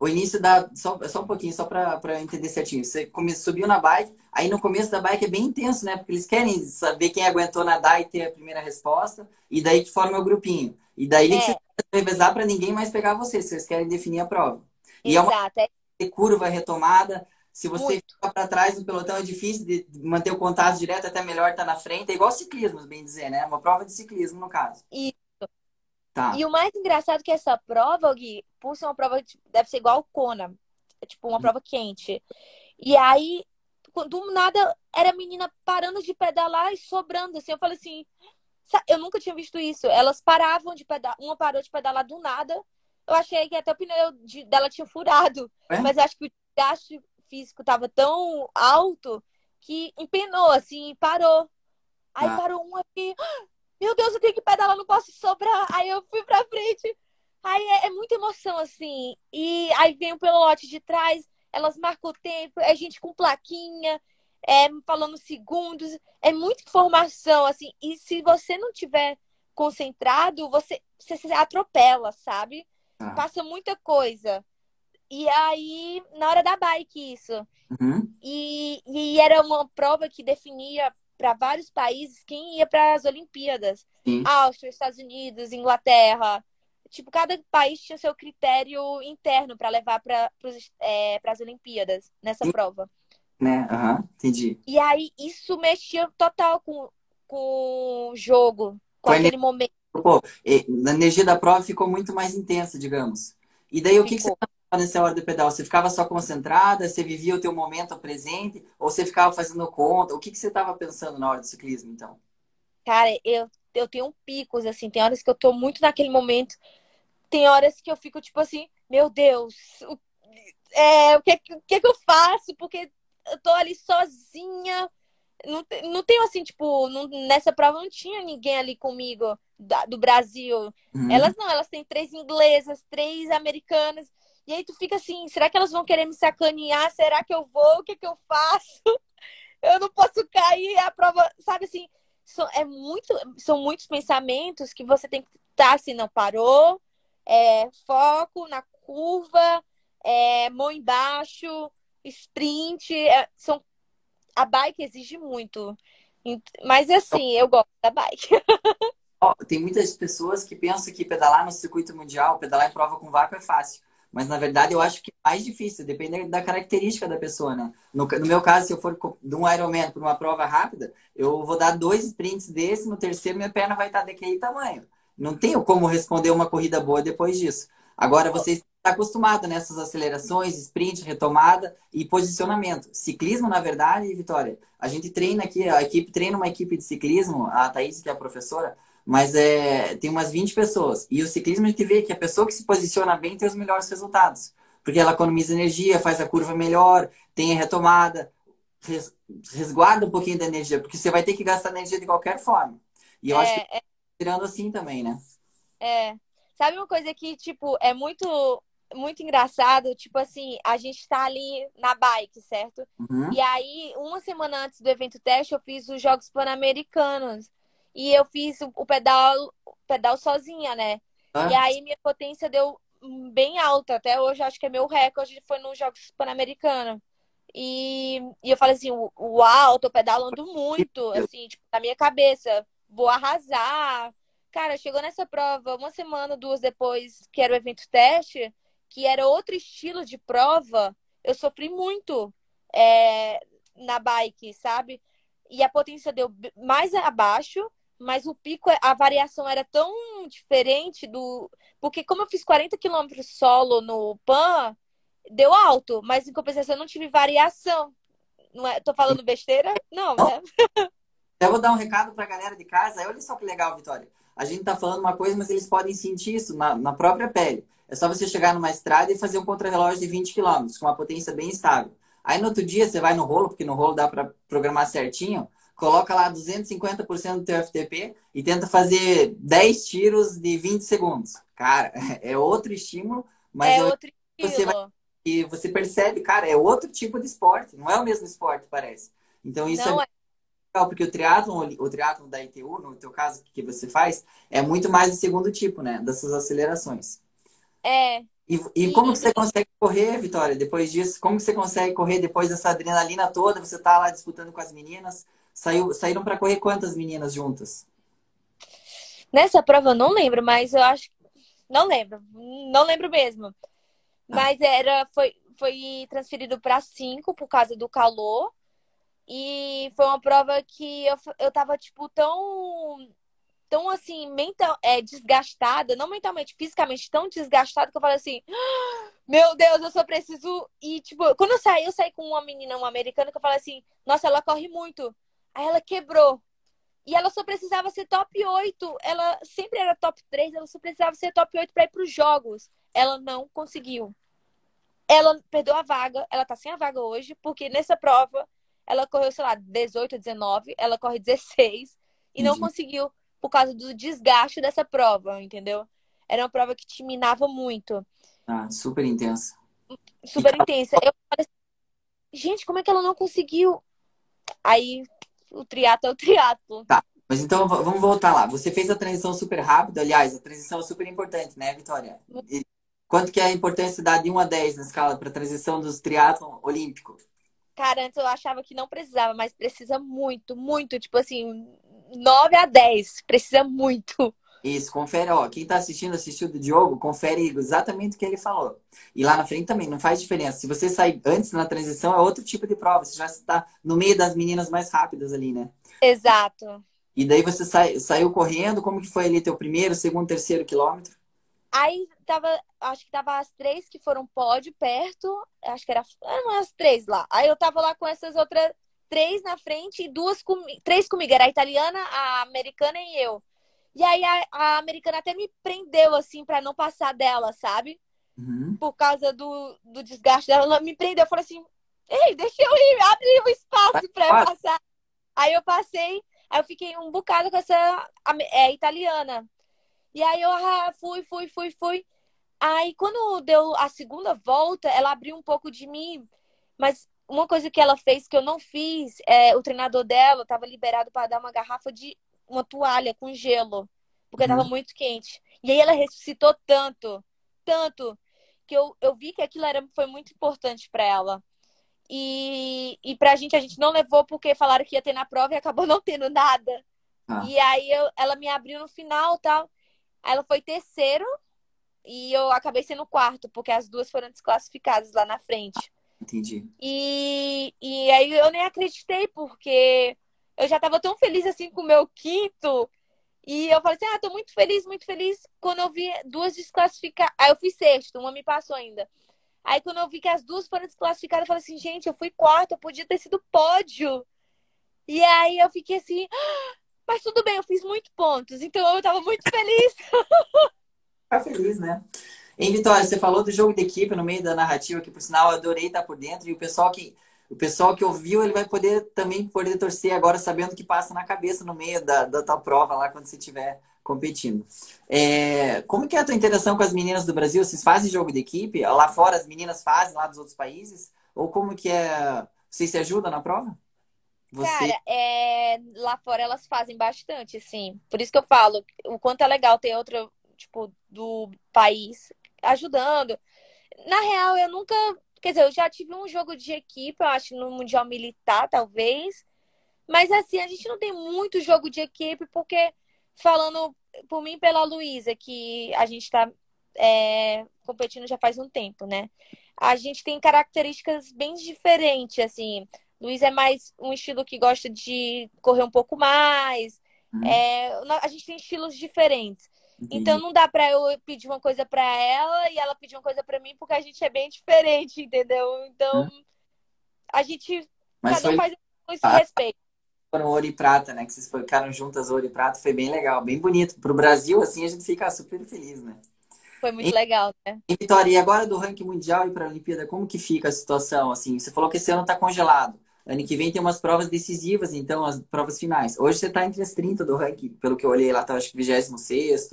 o início da. Só, só um pouquinho, só para entender certinho. Você come, subiu na bike, aí no começo da bike é bem intenso, né? Porque eles querem saber quem aguentou nadar e ter a primeira resposta, e daí que forma o grupinho. E daí é. que você revezar para ninguém mais pegar você, se vocês querem definir a prova. E Exato. é uma curva retomada. Se você Muito. ficar para trás no pelotão, é difícil de manter o contato direto, até melhor estar tá na frente. É igual ciclismo, bem dizer, né? Uma prova de ciclismo, no caso. Isso. Tá. E o mais engraçado é que essa prova, Gui, por ser uma prova que deve ser igual o Kona, tipo uma hum. prova quente. E aí, do nada, era a menina parando de pedalar e sobrando, assim. Eu falei assim, eu nunca tinha visto isso. Elas paravam de pedalar, uma parou de pedalar do nada. Eu achei que até o pneu de, dela tinha furado. É? Mas acho que o gasto físico tava tão alto que empenou, assim, parou. Aí ah. parou um aqui meu Deus, eu tenho que pedalar, não posso sobrar. Aí eu fui pra frente. Aí é, é muita emoção, assim. E aí vem o pelote de trás, elas marcam o tempo, é gente com plaquinha, é, falando segundos, é muita informação, assim. E se você não tiver concentrado, você, você se atropela, sabe? Ah. Passa muita coisa. E aí, na hora da bike, isso. Uhum. E, e era uma prova que definia para vários países quem ia para as Olimpíadas. Sim. Áustria, Estados Unidos, Inglaterra. Tipo, cada país tinha seu critério interno para levar para é, as Olimpíadas nessa Sim. prova. Né? Uhum, entendi. E aí isso mexia total com, com o jogo, com, com aquele momento. Pô, a energia da prova ficou muito mais intensa, digamos. E daí ficou. o que, que você nessa hora do pedal? Você ficava só concentrada? Você vivia o teu momento presente? Ou você ficava fazendo conta? O que, que você estava pensando na hora do ciclismo, então? Cara, eu, eu tenho picos, assim. Tem horas que eu tô muito naquele momento. Tem horas que eu fico, tipo assim, meu Deus, o, é, o, que, o que, que eu faço? Porque eu tô ali sozinha. Não, não tenho assim, tipo, não, nessa prova não tinha ninguém ali comigo do Brasil. Uhum. Elas não, elas têm três inglesas, três americanas. E aí tu fica assim, será que elas vão querer me sacanear? Será que eu vou? O que, que eu faço? [LAUGHS] Eu não posso cair, a prova, sabe assim, são, é muito, são muitos pensamentos que você tem que estar tá, assim, não parou, é, foco na curva, é, mão embaixo, sprint, é, são, a bike exige muito. Mas assim, eu gosto da bike. [LAUGHS] Tem muitas pessoas que pensam que pedalar no circuito mundial, pedalar em prova com vácuo é fácil. Mas na verdade eu acho que é mais difícil, depende da característica da pessoa, né? No, no meu caso, se eu for de um Ironman para uma prova rápida, eu vou dar dois sprints desse, no terceiro minha perna vai estar daquele tamanho. Não tenho como responder uma corrida boa depois disso. Agora você está acostumado nessas acelerações, sprint, retomada e posicionamento. Ciclismo, na verdade, Vitória, a gente treina aqui, a equipe treina uma equipe de ciclismo, a Thaís, que é a professora, mas é, tem umas 20 pessoas. E o ciclismo a gente vê que a pessoa que se posiciona bem tem os melhores resultados. Porque ela economiza energia, faz a curva melhor, tem a retomada, res, resguarda um pouquinho da energia, porque você vai ter que gastar energia de qualquer forma. E eu é, acho que é tirando assim também, né? É. Sabe uma coisa que, tipo, é muito muito engraçado, tipo assim, a gente tá ali na bike, certo? Uhum. E aí, uma semana antes do evento teste, eu fiz os Jogos Pan-Americanos. E eu fiz o pedal, pedal sozinha, né? Ah. E aí minha potência deu bem alta. Até hoje acho que é meu recorde foi nos Jogos Pan-Americanos. E, e eu falei assim, uau, tô pedalando muito, assim, tipo, na minha cabeça, vou arrasar. Cara, chegou nessa prova uma semana, duas depois, que era o evento teste, que era outro estilo de prova, eu sofri muito é, na bike, sabe? E a potência deu mais abaixo, mas o pico, a variação era tão diferente do. Porque, como eu fiz 40 quilômetros solo no PAN, deu alto, mas em compensação eu não tive variação. Não é? Tô falando besteira? Não, né? [LAUGHS] Eu vou dar um recado pra galera de casa. Olha só que legal, Vitória. A gente tá falando uma coisa, mas eles podem sentir isso na, na própria pele. É só você chegar numa estrada e fazer um contrarrelógio de 20 km, com uma potência bem estável. Aí no outro dia você vai no rolo, porque no rolo dá para programar certinho coloca lá 250% do teu FTP e tenta fazer 10 tiros de 20 segundos. Cara, [LAUGHS] é outro estímulo, mas é outro você vai, e você percebe, cara, é outro tipo de esporte, não é o mesmo esporte, parece. Então isso não é, é legal, porque o triatlon, o triatlon da ITU, no teu caso que você faz, é muito mais o segundo tipo, né, dessas acelerações. É. E, e como que você consegue correr, Vitória, depois disso? Como que você consegue correr depois dessa adrenalina toda? Você tá lá disputando com as meninas, Saiu, saíram para correr quantas meninas juntas? Nessa prova eu não lembro, mas eu acho. Não lembro. Não lembro mesmo. Ah. Mas era, foi, foi transferido para cinco por causa do calor. E foi uma prova que eu, eu tava, tipo, tão. Tão assim, mental, é, desgastada, não mentalmente, fisicamente, tão desgastada que eu falei assim: ah, Meu Deus, eu só preciso. E, tipo, quando eu saí, eu saí com uma menina, uma americana, que eu falei assim: Nossa, ela corre muito. Aí ela quebrou. E ela só precisava ser top 8. Ela sempre era top 3, ela só precisava ser top 8 para ir para os jogos. Ela não conseguiu. Ela perdeu a vaga, ela tá sem a vaga hoje, porque nessa prova ela correu, sei lá, 18, 19, ela corre 16 e não conseguiu por causa do desgaste dessa prova, entendeu? Era uma prova que te minava muito. Ah, super intensa. Super intensa. Eu assim, gente, como é que ela não conseguiu? Aí o triatlo é o triatlo. Tá. Mas então vamos voltar lá. Você fez a transição super rápida, aliás, a transição é super importante, né, Vitória? E quanto que é a importância da de 1 a 10 na escala para a transição dos triatlon olímpico? Cara, antes eu achava que não precisava, mas precisa muito, muito, tipo assim, 9 a 10, precisa muito. Isso, confere, ó, quem tá assistindo, assistiu do Diogo, confere exatamente o que ele falou. E lá na frente também, não faz diferença. Se você sair antes na transição, é outro tipo de prova. Você já está no meio das meninas mais rápidas ali, né? Exato. E daí você sai, saiu correndo, como que foi ali teu primeiro, segundo, terceiro quilômetro? Aí tava, acho que tava as três que foram pódio perto, acho que era, eram as três lá. Aí eu tava lá com essas outras três na frente e duas comigo, três comigo, era a italiana, a americana e eu. E aí a, a americana até me prendeu assim para não passar dela, sabe? Uhum. Por causa do, do desgaste dela, ela me prendeu, eu falei assim: "Ei, deixa eu ir, abre o espaço para eu passar". Aí eu passei, aí eu fiquei um bocado com essa é, italiana. E aí eu ah, fui, fui, fui, fui. Aí quando deu a segunda volta, ela abriu um pouco de mim, mas uma coisa que ela fez que eu não fiz, é, o treinador dela estava liberado para dar uma garrafa de uma toalha com gelo, porque estava uhum. muito quente. E aí ela ressuscitou tanto, tanto, que eu, eu vi que aquilo era, foi muito importante para ela. E, e pra gente, a gente não levou porque falaram que ia ter na prova e acabou [LAUGHS] não tendo nada. Ah. E aí eu, ela me abriu no final tal. Aí ela foi terceiro e eu acabei sendo quarto, porque as duas foram desclassificadas lá na frente. Entendi. E, e aí eu nem acreditei, porque eu já tava tão feliz assim com o meu quinto. E eu falei assim: ah, tô muito feliz, muito feliz. Quando eu vi duas desclassificadas. Aí eu fui sexto, uma me passou ainda. Aí quando eu vi que as duas foram desclassificadas, eu falei assim: gente, eu fui quarto, eu podia ter sido pódio. E aí eu fiquei assim: ah, mas tudo bem, eu fiz muitos pontos. Então eu tava muito feliz. [LAUGHS] Tá feliz, né? Em Vitória, você falou do jogo de equipe no meio da narrativa, que por sinal eu adorei estar por dentro, e o pessoal que o pessoal que ouviu, ele vai poder também poder torcer agora sabendo o que passa na cabeça no meio da, da tua prova lá quando você estiver competindo. É, como que é a tua interação com as meninas do Brasil? Vocês fazem jogo de equipe? Lá fora as meninas fazem, lá dos outros países? Ou como que é? Vocês se ajudam na prova? Você... Cara, é... lá fora elas fazem bastante, assim. Por isso que eu falo o quanto é legal ter outro, tipo, do país ajudando. Na real, eu nunca. Quer dizer, eu já tive um jogo de equipe, eu acho, no Mundial Militar, talvez. Mas assim, a gente não tem muito jogo de equipe, porque falando por mim pela Luísa, que a gente está é, competindo já faz um tempo, né? A gente tem características bem diferentes, assim. Luiz é mais um estilo que gosta de correr um pouco mais. Hum. É, a gente tem estilos diferentes. Então não dá para eu pedir uma coisa para ela e ela pedir uma coisa para mim, porque a gente é bem diferente, entendeu? Então hum. a gente Mas cada um faz com esse ah, respeito. Foram ouro e prata, né? Que vocês ficaram juntas ouro e prata, foi bem legal, bem bonito. Pro Brasil, assim, a gente fica super feliz, né? Foi muito e, legal, né? E Vitória, e agora do ranking mundial e para a Olimpíada, como que fica a situação? Assim, você falou que esse ano tá congelado. Ano que vem tem umas provas decisivas, então, as provas finais. Hoje você está entre as 30 do ranking, pelo que eu olhei lá, tá acho que 26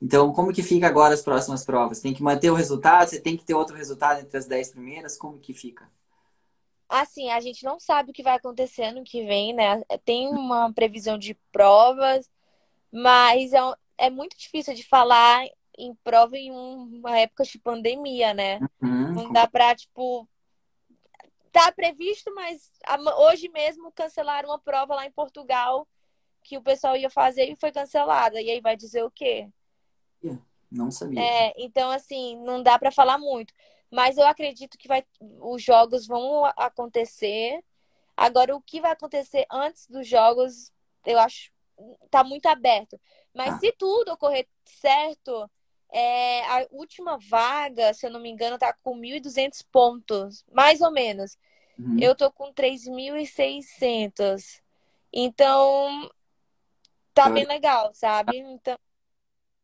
Então, como que fica agora as próximas provas? Tem que manter o resultado? Você tem que ter outro resultado entre as 10 primeiras? Como que fica? Assim, a gente não sabe o que vai acontecer ano que vem, né? Tem uma previsão de provas, mas é, é muito difícil de falar em prova em uma época de pandemia, né? Uhum. Não dá pra, tipo, tá previsto, mas hoje mesmo cancelaram uma prova lá em Portugal que o pessoal ia fazer e foi cancelada. E aí vai dizer o quê? Não sabia. É, então, assim, não dá para falar muito. Mas eu acredito que vai, os jogos vão acontecer. Agora, o que vai acontecer antes dos jogos, eu acho, tá muito aberto. Mas ah. se tudo ocorrer certo, é, a última vaga, se eu não me engano, tá com 1.200 pontos, mais ou menos. Uhum. Eu tô com 3.600. Então, tá bem legal, sabe? Então...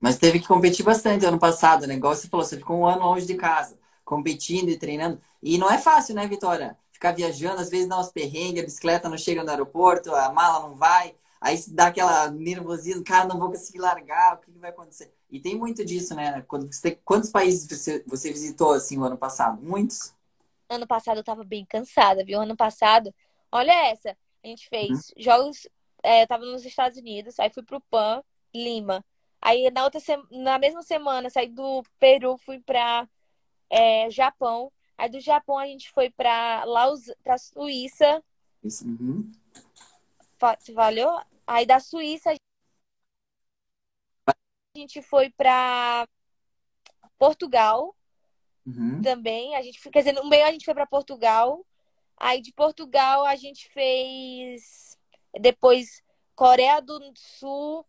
Mas teve que competir bastante ano passado, né? Igual você falou, você ficou um ano longe de casa, competindo e treinando. E não é fácil, né, Vitória? Ficar viajando, às vezes dá uns perrengues, a bicicleta não chega no aeroporto, a mala não vai. Aí dá aquela nervosismo, cara, não vou conseguir largar, o que, que vai acontecer? E tem muito disso, né? Quando você, quantos países você, você visitou assim o ano passado? Muitos? Ano passado eu tava bem cansada, viu? Ano passado, olha essa. A gente fez uhum. jogos. É, eu tava nos Estados Unidos, aí fui pro PAN, Lima. Aí na outra na mesma semana saí do Peru, fui pra é, Japão. Aí do Japão a gente foi pra Laus, pra Suíça. Isso, uhum. Valeu? Aí da Suíça a gente foi para Portugal uhum. também. A gente, quer dizer, no meio a gente foi para Portugal. Aí de Portugal a gente fez depois Coreia do Sul,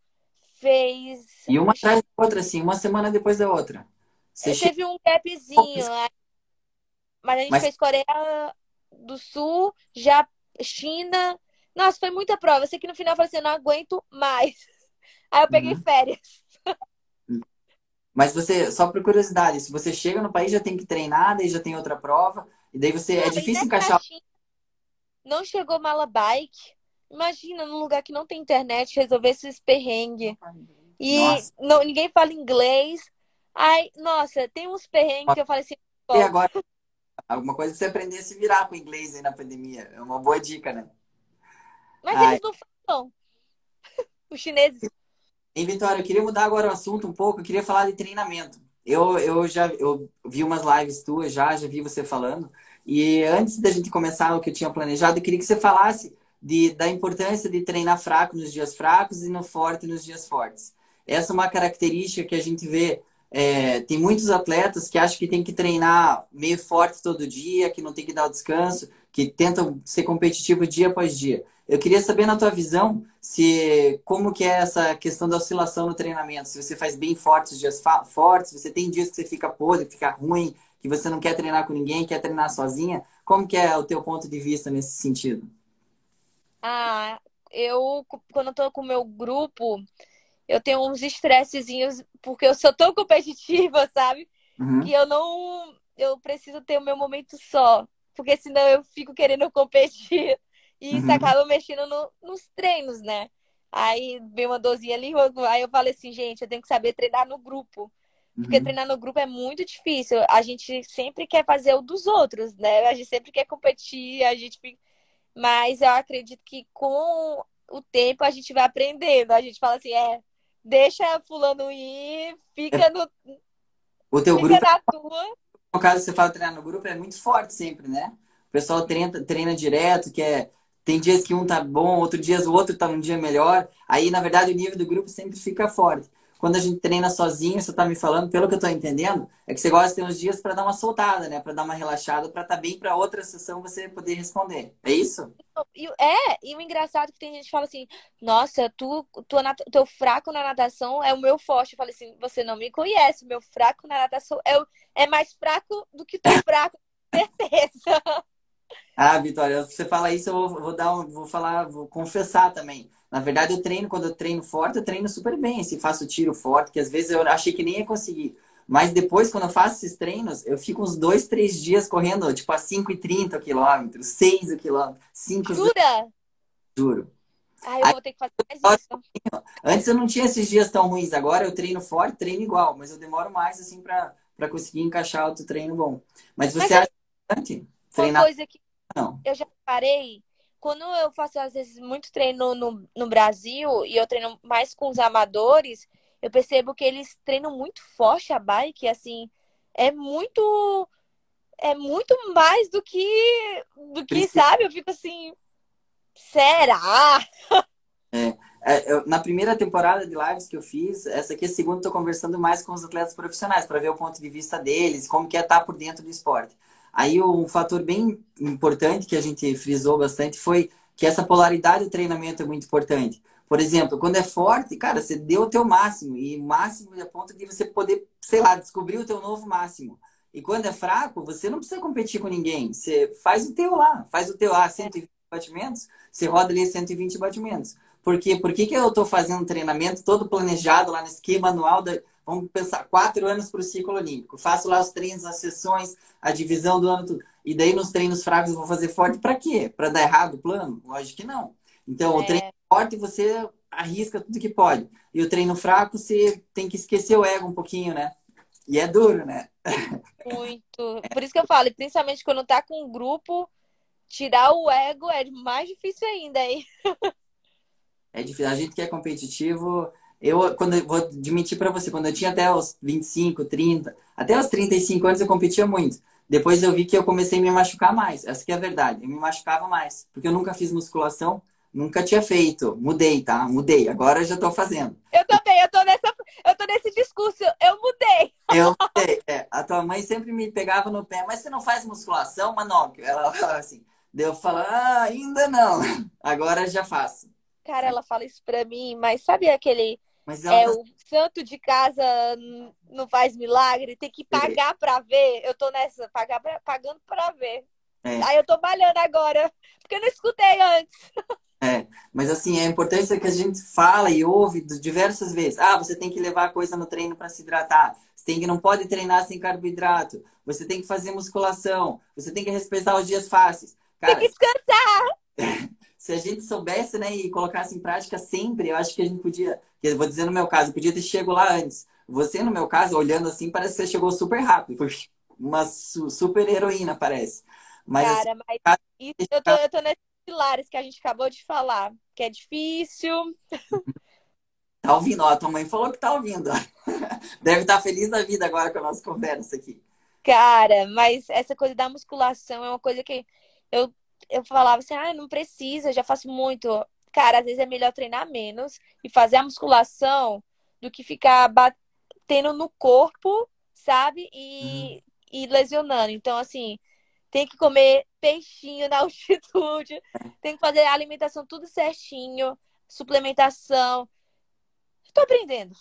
fez. E uma atrás da outra, assim, uma semana depois da outra. Você Teve um gapzinho, mas a gente Mas... fez Coreia do Sul, já China. Nossa, foi muita prova. Eu sei que no final eu falei assim, não aguento mais. [LAUGHS] Aí eu peguei uhum. férias. [LAUGHS] Mas você, só por curiosidade, se você chega no país já tem que treinar, daí já tem outra prova, e daí você. É não, é difícil encaixar. Não chegou mala bike. Imagina num lugar que não tem internet resolver esses perrengues. E não, ninguém fala inglês. Ai, nossa, tem uns perrengues que eu falei assim. E agora, alguma coisa pra você aprender a se virar com inglês aí na pandemia. É uma boa dica, né? Mas Ai. eles não falam. [LAUGHS] Os chineses. E, Vitória, eu queria mudar agora o assunto um pouco. Eu queria falar de treinamento. Eu, eu já eu vi umas lives tuas já, já vi você falando. E antes da gente começar o que eu tinha planejado, eu queria que você falasse de, da importância de treinar fraco nos dias fracos e no forte nos dias fortes. Essa é uma característica que a gente vê é, tem muitos atletas que acham que tem que treinar meio forte todo dia, que não tem que dar o descanso, que tentam ser competitivo dia após dia. Eu queria saber na tua visão se como que é essa questão da oscilação no treinamento. Se você faz bem fortes os dias fortes, você tem dias que você fica podre, fica ruim, que você não quer treinar com ninguém, quer treinar sozinha. Como que é o teu ponto de vista nesse sentido? Ah, eu quando eu tô com o meu grupo, eu tenho uns estressezinhos, porque eu sou tão competitiva, [LAUGHS] sabe? Uhum. Que eu não. Eu preciso ter o meu momento só. Porque senão eu fico querendo [LAUGHS] competir. E isso uhum. acaba mexendo no, nos treinos, né? Aí veio uma dorzinha ali, aí eu falei assim, gente, eu tenho que saber treinar no grupo. Porque uhum. treinar no grupo é muito difícil. A gente sempre quer fazer o dos outros, né? A gente sempre quer competir, a gente fica... Mas eu acredito que com o tempo a gente vai aprendendo. A gente fala assim, é, deixa fulano ir, fica no. O teu grupo. Na tua. No caso, você fala treinar no grupo, é muito forte sempre, né? O pessoal treina, treina direto, que é. Tem dias que um tá bom, outro dias o outro tá num dia melhor. Aí, na verdade, o nível do grupo sempre fica forte quando a gente treina sozinho, você está me falando, pelo que eu estou entendendo, é que você gosta de ter uns dias para dar uma soltada, né? Para dar uma relaxada, para estar tá bem para outra sessão você poder responder. É isso? É, e o engraçado é que tem gente que fala assim: nossa, tu, tu, teu fraco na natação é o meu forte. Eu falei assim: você não me conhece, meu fraco na natação é, é mais fraco do que teu fraco, com certeza. [LAUGHS] Ah, Vitória, você fala isso, eu vou, vou dar um, vou falar, vou confessar também. Na verdade, eu treino, quando eu treino forte, eu treino super bem. Se faço tiro forte, que às vezes eu achei que nem ia conseguir. Mas depois, quando eu faço esses treinos, eu fico uns dois, três dias correndo, tipo, a 5,30 quilômetros, 6 o quilômetro, 5... Jura? Juro. Ah, eu Aí, vou ter que fazer mais isso. Antes eu não tinha esses dias tão ruins. Agora eu treino forte, treino igual. Mas eu demoro mais, assim, pra, pra conseguir encaixar outro treino bom. Mas você mas acha importante treinar? Uma coisa que não. eu já parei quando eu faço, às vezes, muito treino no, no Brasil e eu treino mais com os amadores, eu percebo que eles treinam muito forte a bike, assim, é muito é muito mais do que do que, sabe? Eu fico assim, será? É, é, eu, na primeira temporada de lives que eu fiz, essa aqui é a segunda, estou conversando mais com os atletas profissionais para ver o ponto de vista deles, como que é estar por dentro do esporte. Aí um fator bem importante que a gente frisou bastante foi que essa polaridade do treinamento é muito importante. Por exemplo, quando é forte, cara, você deu o teu máximo e máximo é a ponto de você poder, sei lá, descobrir o teu novo máximo. E quando é fraco, você não precisa competir com ninguém. Você faz o teu lá, faz o teu lá, 120 batimentos, você roda ali 120 batimentos. Por quê? Por que, que eu estou fazendo um treinamento todo planejado lá no esquema anual da, Vamos pensar, quatro anos para o ciclo olímpico. Faço lá os treinos, as sessões, a divisão do ano, tudo. E daí nos treinos fracos eu vou fazer forte para quê? Para dar errado o plano? Lógico que não. Então, é. o treino forte você arrisca tudo que pode. E o treino fraco você tem que esquecer o ego um pouquinho, né? E é duro, né? Muito. Por isso que eu falo, principalmente quando tá com um grupo, tirar o ego é mais difícil ainda, hein? É difícil. A gente que é competitivo, eu, quando eu vou admitir para você, quando eu tinha até os 25, 30, até os 35 anos eu competia muito. Depois eu vi que eu comecei a me machucar mais. Essa que é a verdade. Eu me machucava mais. Porque eu nunca fiz musculação, nunca tinha feito. Mudei, tá? Mudei. Agora eu já tô fazendo. Eu também, eu tô, nessa, eu tô nesse discurso. Eu mudei. Eu [LAUGHS] mudei. É, a tua mãe sempre me pegava no pé, mas você não faz musculação, Manóquio? Ela falava assim. Deu falar, ah, ainda não. [LAUGHS] Agora já faço. Cara, ela fala isso pra mim, mas sabe aquele Mas ela... É o santo de casa não faz milagre, tem que pagar é. para ver. Eu tô nessa, pagar pra, pagando para ver. É. Aí eu tô malhando agora, [LAUGHS] porque eu não escutei antes. [LAUGHS] É, mas assim, a importância que a gente fala e ouve diversas vezes. Ah, você tem que levar coisa no treino para se hidratar. Você tem que não pode treinar sem carboidrato. Você tem que fazer musculação. Você tem que respeitar os dias fáceis. Cara, tem que descansar. [LAUGHS] se a gente soubesse, né, e colocasse em prática sempre, eu acho que a gente podia, eu vou dizer no meu caso, podia ter chegado lá antes. Você, no meu caso, olhando assim, parece que você chegou super rápido. Foi uma super heroína, parece. Mas, Cara, assim, mas isso, eu, tô, eu tô nesses pilares que a gente acabou de falar, que é difícil. [LAUGHS] Tá ouvindo, ó, a tua mãe falou que tá ouvindo. [LAUGHS] Deve estar tá feliz da vida agora com a nossa conversa aqui. Cara, mas essa coisa da musculação é uma coisa que eu, eu falava assim, ah, não precisa, já faço muito. Cara, às vezes é melhor treinar menos e fazer a musculação do que ficar batendo no corpo, sabe? E, hum. e lesionando. Então, assim, tem que comer peixinho na [LAUGHS] altitude, tem que fazer a alimentação tudo certinho, suplementação. Estou aprendendo.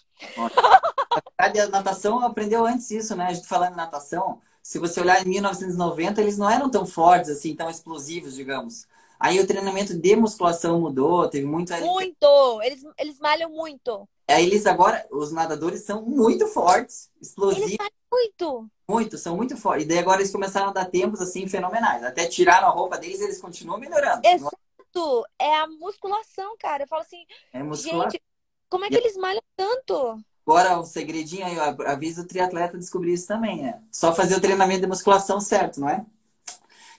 A natação aprendeu antes isso, né? A gente falando em natação, se você olhar em 1990, eles não eram tão fortes assim, tão explosivos, digamos. Aí o treinamento de musculação mudou, teve muito. Muito! Eles, eles malham muito. Aí eles agora, os nadadores são muito fortes, explosivos. Eles malham muito. Muito, são muito fortes. E daí agora eles começaram a dar tempos assim fenomenais. Até tiraram a roupa deles, eles continuam melhorando. Exato. É a musculação, cara. Eu falo assim, é musculação. gente, como é que eles malham tanto? Agora, um segredinho aí, avisa o triatleta descobrir isso também, né? Só fazer o treinamento de musculação certo, não é?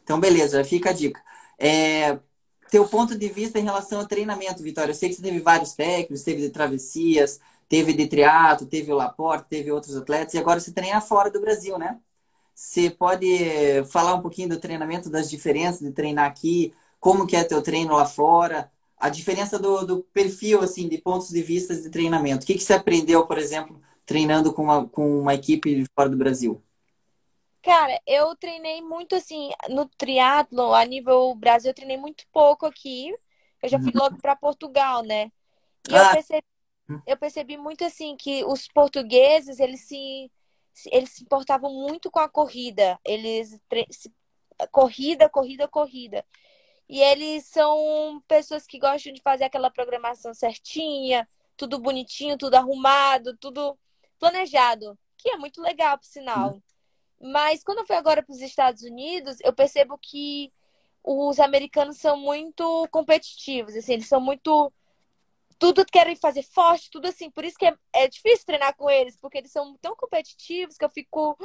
Então, beleza, fica a dica. É, teu ponto de vista em relação ao treinamento, Vitória. Eu sei que você teve vários técnicos, teve de travessias, teve de triatlo, teve o Laporte, teve outros atletas, e agora você treina fora do Brasil, né? Você pode falar um pouquinho do treinamento, das diferenças de treinar aqui, como que é teu treino lá fora, a diferença do, do perfil, assim, de pontos de vista de treinamento. O que, que você aprendeu, por exemplo, treinando com uma, com uma equipe fora do Brasil? Cara, eu treinei muito assim no triatlo a nível Brasil, eu treinei muito pouco aqui. Eu já fui uhum. logo para Portugal, né? E ah. eu percebi eu percebi muito assim que os portugueses, eles se eles se importavam muito com a corrida. Eles corrida, corrida, corrida. E eles são pessoas que gostam de fazer aquela programação certinha, tudo bonitinho, tudo arrumado, tudo planejado, que é muito legal, por sinal. Mas quando eu fui agora para os Estados Unidos, eu percebo que os americanos são muito competitivos, assim, eles são muito tudo querem fazer forte, tudo assim. Por isso que é, é difícil treinar com eles, porque eles são tão competitivos que eu fico.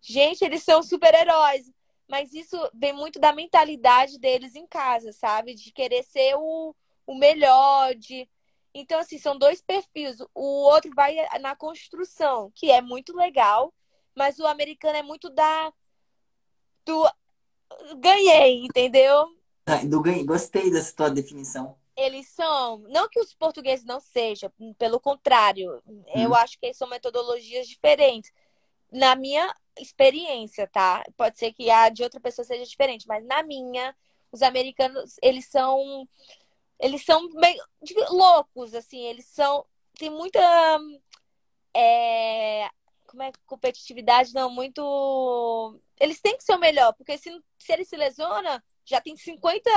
Gente, eles são super-heróis. Mas isso vem muito da mentalidade deles em casa, sabe? De querer ser o, o melhor, de. Então, assim, são dois perfis. O outro vai na construção, que é muito legal, mas o americano é muito da. Do. Ganhei, entendeu? Do ganhei. Gostei dessa tua definição eles são. Não que os portugueses não sejam, pelo contrário, hum. eu acho que são metodologias diferentes. Na minha experiência, tá? Pode ser que a de outra pessoa seja diferente, mas na minha, os americanos, eles são. Eles são meio loucos, assim, eles são. Tem muita. É, como é competitividade? Não, muito. Eles têm que ser o melhor, porque se, se ele se lesiona, já tem 50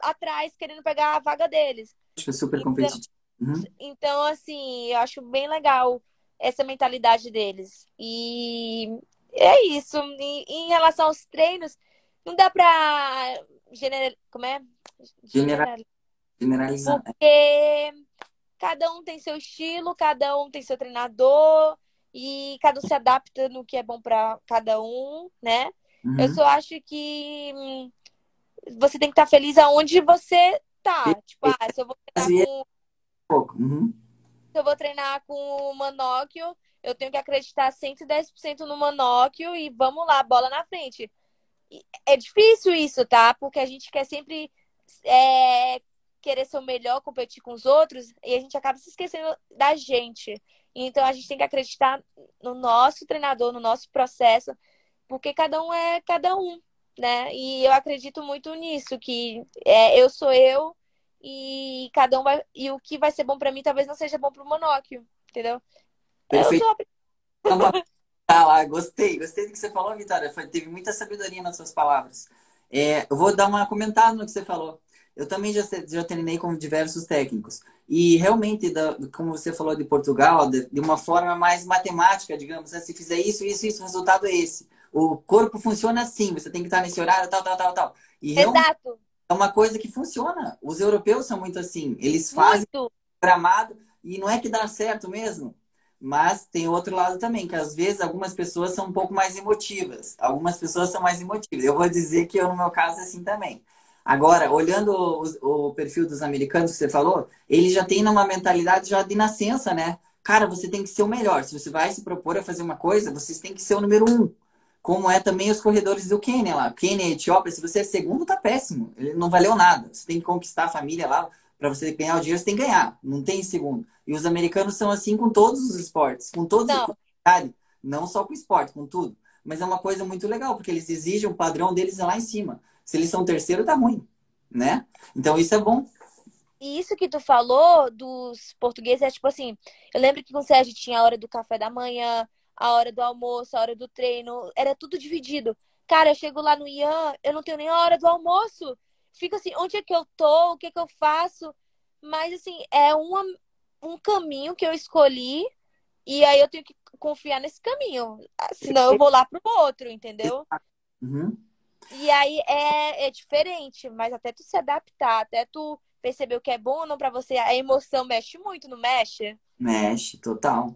atrás querendo pegar a vaga deles. Acho que é super então, competitivo. Uhum. Então, assim, eu acho bem legal essa mentalidade deles. E é isso. E, em relação aos treinos, não dá pra general... Como é? General... Generalizar. Né? Porque cada um tem seu estilo, cada um tem seu treinador e cada um se adapta no que é bom para cada um, né? Uhum. Eu só acho que hum, você tem que estar feliz aonde você tá. Tipo, ah, se eu vou treinar com. Uhum. Se eu vou treinar com o Manóquio, eu tenho que acreditar 110% no Manóquio e vamos lá, bola na frente. É difícil isso, tá? Porque a gente quer sempre é, querer ser o melhor, competir com os outros, e a gente acaba se esquecendo da gente. Então a gente tem que acreditar no nosso treinador, no nosso processo, porque cada um é cada um né? E eu acredito muito nisso, que é, eu sou eu e cada um vai. E o que vai ser bom para mim talvez não seja bom pro monóquio, entendeu? Perfeito. Eu. Tá lá, gostei, gostei do que você falou, Vitória. Foi, teve muita sabedoria nas suas palavras. É, eu vou dar uma comentada no que você falou. Eu também já, já treinei com diversos técnicos. E realmente, da, como você falou de Portugal, de, de, uma forma mais matemática, digamos, né? se fizer isso, isso, isso, o resultado é esse. O corpo funciona assim, você tem que estar nesse horário, tal, tal, tal, tal. E Exato. É uma coisa que funciona. Os europeus são muito assim. Eles fazem muito. gramado e não é que dá certo mesmo. Mas tem outro lado também, que às vezes algumas pessoas são um pouco mais emotivas. Algumas pessoas são mais emotivas. Eu vou dizer que eu, no meu caso, é assim também. Agora, olhando o, o, perfil dos americanos que você falou, eles já têm uma mentalidade já de nascença, né? Cara, você tem que ser o melhor. Se você vai se propor a fazer uma coisa, vocês têm que ser o número um. Como é também os corredores do Quênia lá. Quênia Etiópia, se você é segundo, tá péssimo. Ele não valeu nada. Você tem que conquistar a família lá. Para você ganhar o dinheiro, você tem que ganhar. Não tem segundo. E os americanos são assim com todos os esportes. Com todos não. os Não só com esporte, com tudo. Mas é uma coisa muito legal, porque eles exigem o padrão deles lá em cima. Se eles são terceiro, tá ruim, né? Então isso é bom. E isso que tu falou dos portugueses é tipo assim, eu lembro que com o Sérgio tinha a hora do café da manhã, a hora do almoço, a hora do treino, era tudo dividido. Cara, eu chego lá no Ian, eu não tenho nem a hora do almoço. Fico assim, onde é que eu tô? O que é que eu faço? Mas assim, é uma, um caminho que eu escolhi e aí eu tenho que confiar nesse caminho. Senão eu vou lá pro outro, entendeu? Uhum. E aí é, é diferente, mas até tu se adaptar, até tu perceber o que é bom ou não para você, a emoção mexe muito, não mexe? Mexe, total.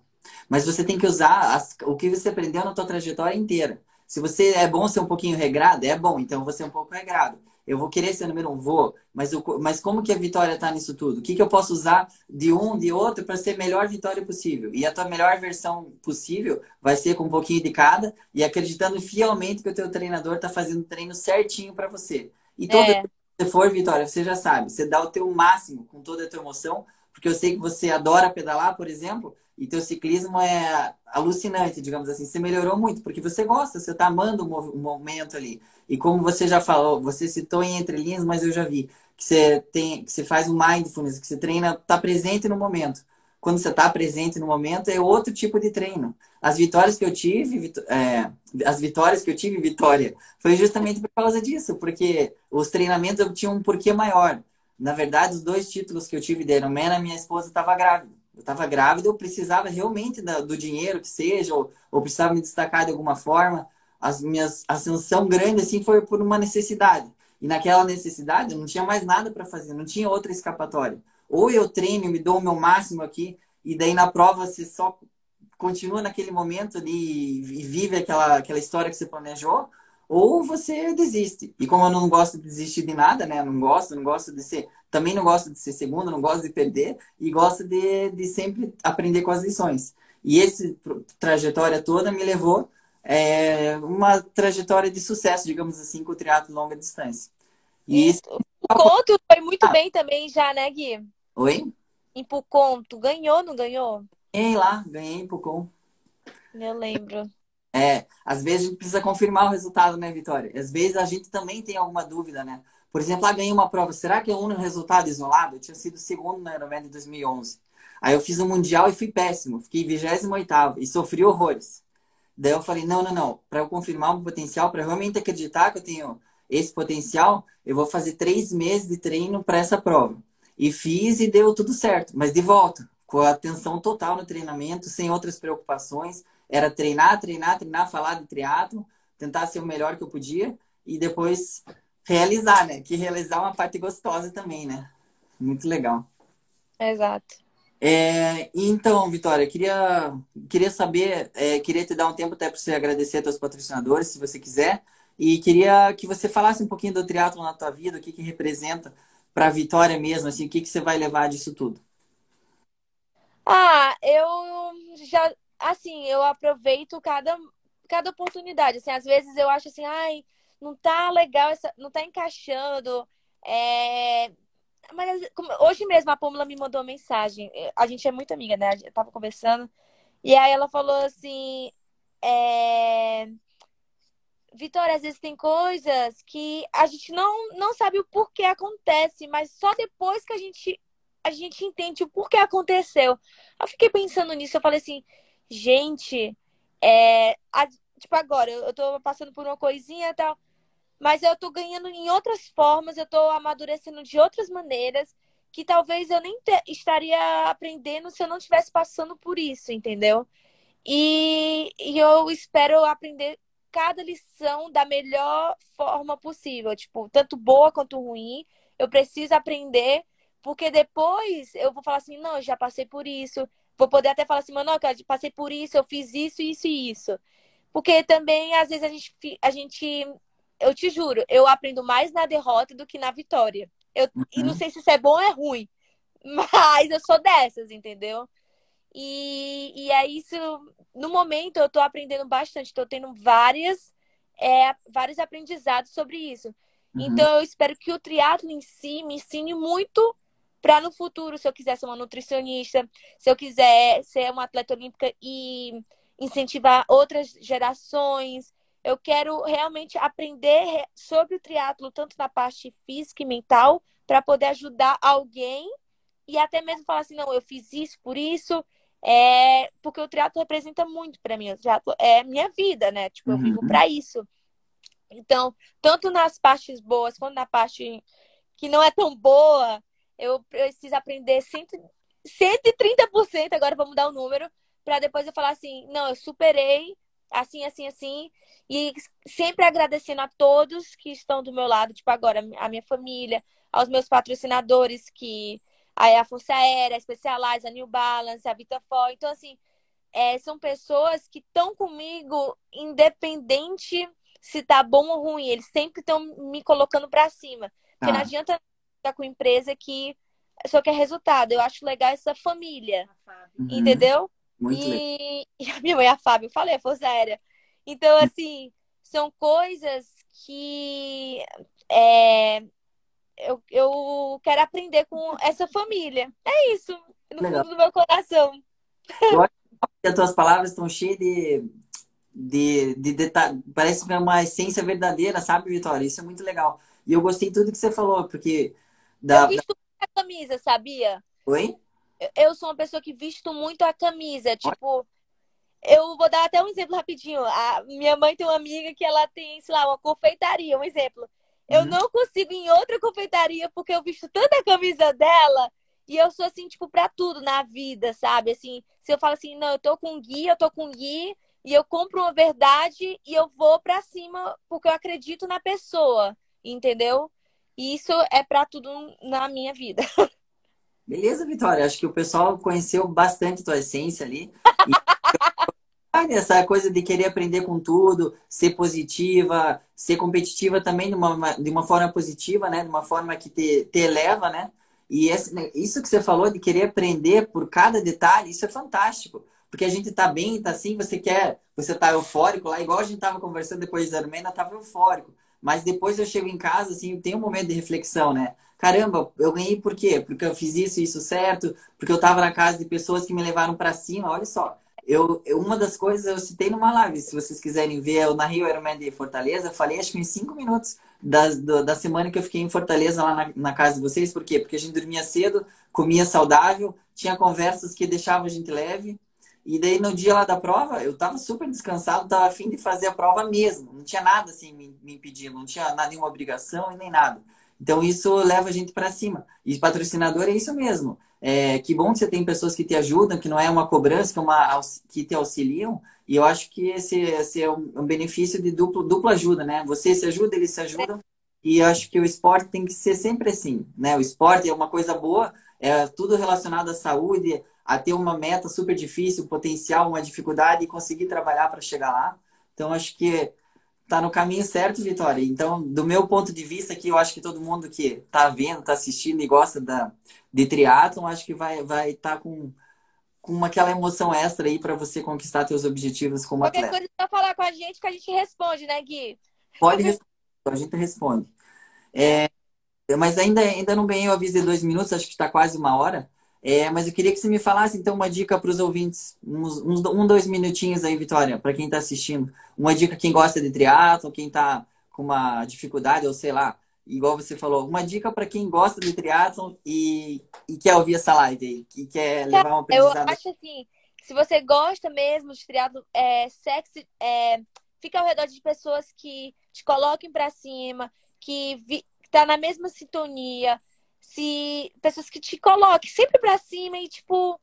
Mas você tem que usar as, o que você aprendeu na tua trajetória inteira. Se você é bom ser um pouquinho regrado, é bom, então você é um pouco regrado. Eu vou querer ser número um, vou, mas, eu, mas como que a vitória está nisso tudo? O que, que eu posso usar de um, de outro, para ser a melhor vitória possível? E a tua melhor versão possível vai ser com um pouquinho de cada e acreditando fielmente que o teu treinador está fazendo o treino certinho para você. E toda é. que você for, Vitória, você já sabe, você dá o teu máximo com toda a tua emoção, porque eu sei que você adora pedalar, por exemplo, e teu ciclismo é alucinante, digamos assim. Você melhorou muito, porque você gosta, você está amando o momento ali. E como você já falou, você citou em entrelinhas, mas eu já vi que você tem, que você faz o mindfulness, que você treina, está presente no momento. Quando você está presente no momento, é outro tipo de treino. As vitórias que eu tive, é, as vitórias que eu tive, Vitória, foi justamente por causa disso, porque os treinamentos eu tinha um porquê maior. Na verdade, os dois títulos que eu tive de Ironman, a minha esposa estava grávida. Eu estava grávida, eu precisava realmente do dinheiro que seja, ou, ou precisava me destacar de alguma forma. As minhas ascensão grande assim foi por uma necessidade. E naquela necessidade eu não tinha mais nada para fazer, não tinha outra escapatória. Ou eu treino, me dou o meu máximo aqui, e daí na prova você só continua naquele momento ali e vive aquela, aquela história que você planejou, ou você desiste. E como eu não gosto de desistir de nada, né? Não gosto, não gosto de ser. Também não gosto de ser segundo, não gosto de perder e gosto de, de sempre aprender com as lições. E essa trajetória toda me levou é, uma trajetória de sucesso, digamos assim, com o triatlo longa distância. E isso. O Conto foi muito ah. bem também já, né, Gui? Oi? Em Pucon, tu ganhou, não ganhou? Ganhei lá, ganhei em Pucon. Eu lembro. É, às vezes a gente precisa confirmar o resultado, né, Vitória? Às vezes a gente também tem alguma dúvida, né? Por exemplo, ah, ganhei uma prova, será que é um resultado isolado? Eu tinha sido segundo na Ironman de 2011. Aí eu fiz o um Mundial e fui péssimo, fiquei 28 e sofri horrores. Daí eu falei, não, não, não, para eu confirmar o potencial, para realmente acreditar que eu tenho esse potencial, eu vou fazer três meses de treino para essa prova. E fiz e deu tudo certo, mas de volta, com atenção total no treinamento, sem outras preocupações, era treinar, treinar, treinar, falar de triatlo, tentar ser o melhor que eu podia e depois realizar, né? Que realizar é uma parte gostosa também, né? Muito legal. Exato. É, então, Vitória, queria, queria saber, é, queria te dar um tempo até para você agradecer a teus patrocinadores, se você quiser, e queria que você falasse um pouquinho do triatlo na tua vida, o que, que representa para a Vitória mesmo, assim, o que, que você vai levar disso tudo. Ah, eu já assim, eu aproveito cada, cada oportunidade. Assim, às vezes eu acho assim, ai, não tá legal, essa, não tá encaixando. É... Mas hoje mesmo a Pâmela me mandou uma mensagem. A gente é muito amiga, né? Eu tava conversando. E aí ela falou assim. É... Vitória, às vezes tem coisas que a gente não, não sabe o porquê acontece, mas só depois que a gente, a gente entende o porquê aconteceu. Eu fiquei pensando nisso, eu falei assim, gente, é, a, tipo agora, eu, tô passando por uma coisinha e tal, mas eu tô ganhando em outras formas, eu tô amadurecendo de outras maneiras que talvez eu nem estaria aprendendo se eu não estivesse passando por isso, entendeu? E, e eu espero aprender cada lição da melhor forma possível, tipo, tanto boa quanto ruim. Eu preciso aprender, porque depois eu vou falar assim, não, eu já passei por isso. Vou poder até falar assim, mano, eu passei por isso, eu fiz isso, isso e isso. Porque também, às vezes, a gente, a gente. Eu te juro, eu aprendo mais na derrota do que na vitória. Eu, uhum. E não uhum. sei se isso é bom ou é ruim. [LAUGHS] Mas eu sou dessas, entendeu? E, e é isso. No momento, eu estou aprendendo bastante, estou tendo várias, é, vários aprendizados sobre isso. Uhum. Então, eu espero que o triatlo em si me ensine muito para no futuro, se eu quiser ser uma nutricionista, se eu quiser ser uma atleta olímpica e incentivar outras gerações. Eu quero realmente aprender sobre o triatlo, tanto na parte física e mental, para poder ajudar alguém e até mesmo falar assim, não, eu fiz isso por isso, é porque o triatlo representa muito para mim. O triatlo é minha vida, né? Tipo, eu vivo uhum. para isso. Então, tanto nas partes boas quanto na parte que não é tão boa, eu preciso aprender 100, 130%, agora vou mudar o número, para depois eu falar assim, não, eu superei, assim, assim, assim, e sempre agradecendo a todos que estão do meu lado, tipo agora a minha família, aos meus patrocinadores que Aí a Força Aérea, a Specialized, a New Balance, a Vitafor. Então, assim, é, são pessoas que estão comigo independente se tá bom ou ruim. Eles sempre estão me colocando para cima. Porque ah. não adianta ficar com empresa que só quer resultado. Eu acho legal essa família. Uhum. Entendeu? Muito e... [LAUGHS] e a minha mãe, a Fábio, eu falei, a Força Aérea. Então, assim, são coisas que é, eu, eu quero aprender com essa família. É isso, no Legal. fundo do meu coração. Eu acho que as tuas palavras estão cheias de, de, de detalhes. Parece que é uma essência verdadeira, sabe, Vitória? Isso é muito legal. E eu gostei de tudo que você falou, porque. Da, eu visto da... a camisa, sabia? Oi? Eu sou uma pessoa que visto muito a camisa. Tipo, eu vou dar até um exemplo rapidinho. A minha mãe tem uma amiga que ela tem, sei lá, uma confeitaria, um exemplo. Eu uhum. não consigo ir em outra confeitaria porque eu visto tanta camisa dela. E eu sou assim, tipo, pra tudo na vida, sabe? Assim, se eu falo assim, não, eu tô com guia, eu tô com guia, e eu compro uma verdade e eu vou pra cima porque eu acredito na pessoa, entendeu? E isso é pra tudo na minha vida. [LAUGHS] Beleza, Vitória. Acho que o pessoal conheceu bastante tua essência ali. [LAUGHS] essa coisa de querer aprender com tudo, ser positiva, ser competitiva também de uma, de uma forma positiva, né? De uma forma que te, te eleva, né? E esse, né, isso que você falou de querer aprender por cada detalhe, isso é fantástico. Porque a gente tá bem, tá assim, você quer, você tá eufórico lá, igual a gente tava conversando depois de Ironman, eu tava eufórico. Mas depois eu chego em casa, assim, tem um momento de reflexão, né? Caramba, eu ganhei por quê? Porque eu fiz isso, isso certo, porque eu tava na casa de pessoas que me levaram para cima, olha só eu, uma das coisas eu citei numa live, se vocês quiserem ver, eu na Rio Ironman de Fortaleza, falei acho que em cinco minutos da, da semana que eu fiquei em Fortaleza, lá na, na, casa de vocês. Por quê? Porque a gente dormia cedo, comia saudável, tinha conversas que deixavam a gente leve. E daí no dia lá da prova, eu tava super descansado, tava afim de fazer a prova mesmo. Não tinha nada assim me, me impedindo, não tinha nada, nenhuma obrigação e nem nada. Então isso leva a gente para cima. E patrocinador é isso mesmo. É, que bom que você tem pessoas que te ajudam, que não é uma cobrança, que, é uma, que te auxiliam. E eu acho que esse, esse é um, benefício de duplo, dupla ajuda, né? Você se ajuda, eles se ajudam. E eu acho que o esporte tem que ser sempre assim, né? O esporte é uma coisa boa, é tudo relacionado à saúde, a ter uma meta super difícil, potencial, uma dificuldade e conseguir trabalhar para chegar lá. Então, acho que tá no caminho certo, Vitória. Então, do meu ponto de vista aqui, eu acho que todo mundo que tá vendo, tá assistindo e gosta da, de triatlon, acho que vai vai estar tá com com aquela emoção extra aí para você conquistar seus objetivos como Qualquer atleta. Qualquer coisa pra falar com a gente que a gente responde, né, Gui? Pode responder, a gente responde. É, mas ainda, ainda não ganhei o aviso de dois minutos, acho que está quase uma hora. É, mas eu queria que você me falasse, então, uma dica para os ouvintes. Uns, uns, um, dois minutinhos aí, Vitória, para quem está assistindo. Uma dica quem gosta de triatlo, quem está com uma dificuldade, ou sei lá, igual você falou, uma dica para quem gosta de triatlo e, e quer ouvir essa live aí, que quer levar uma aprendizado. Eu acho assim, se você gosta mesmo de triatlo, é, sexy, é, fica ao redor de pessoas que te coloquem para cima, que vi, tá na mesma sintonia, se pessoas que te coloquem sempre para cima e tipo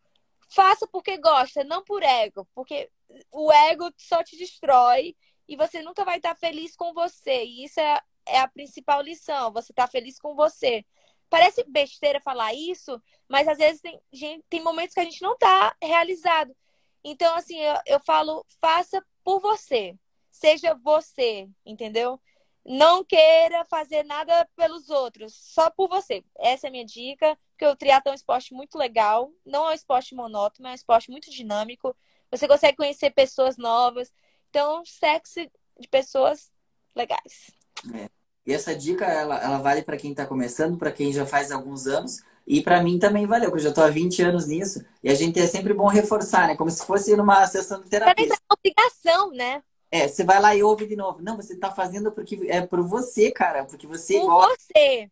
faça porque gosta, não por ego, porque o ego só te destrói e você nunca vai estar feliz com você. E isso é, é a principal lição, você tá feliz com você. Parece besteira falar isso, mas às vezes tem, gente, tem momentos que a gente não tá realizado. Então, assim, eu, eu falo, faça por você. Seja você, entendeu? Não queira fazer nada pelos outros, só por você. Essa é a minha dica, porque o triatlo é um esporte muito legal, não é um esporte monótono, é um esporte muito dinâmico. Você consegue conhecer pessoas novas. Então, sexo de pessoas legais. É. E essa dica, ela, ela vale para quem está começando, para quem já faz alguns anos. E para mim também valeu, porque eu já estou há 20 anos nisso. E a gente é sempre bom reforçar, né? Como se fosse numa sessão de terapia. Também é uma obrigação, né? É, você vai lá e ouve de novo. Não, você tá fazendo porque é por você, cara, porque você por gosta. você.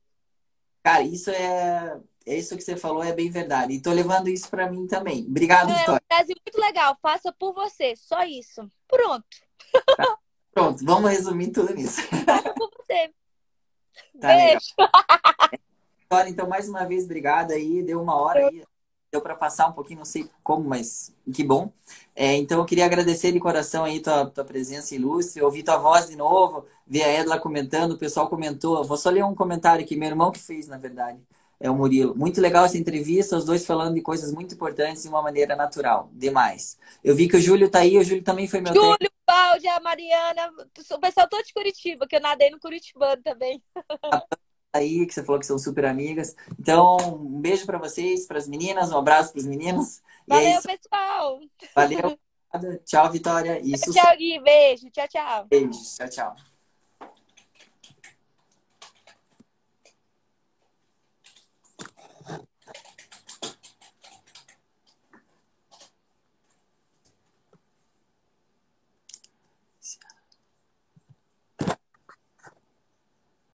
Cara, isso é é isso que você falou, é bem verdade. E tô levando isso para mim também. Obrigado, é, Vitória. É um Brasil muito legal. Faça por você, só isso. Pronto. Tá. Pronto, vamos resumir tudo nisso. [LAUGHS] Faça por você. Tá Beijo. [LAUGHS] Vitória, então mais uma vez, obrigado aí. Deu uma hora aí deu para passar um pouquinho, não sei como, mas que bom. É, então eu queria agradecer de coração aí tua, tua presença ilustre, ouvir tua voz de novo, ver a Edla comentando, o pessoal comentou. Vou só ler um comentário aqui, meu irmão que fez, na verdade. É o Murilo. Muito legal essa entrevista, os dois falando de coisas muito importantes de uma maneira natural. Demais. Eu vi que o Júlio tá aí, o Júlio também foi meu Júlio, técnico. Cláudia, Mariana, o pessoal todo de Curitiba, que eu nadei no Curitibano também. Aí, que você falou que são super amigas. Então, um beijo para vocês, para as meninas, um abraço para os meninos. É Valeu, é pessoal. Valeu. Tchau, Vitória. Isso... [LAUGHS] Tchau, Gui. Beijo. Tchau, tchau. Beijo. Tchau, tchau.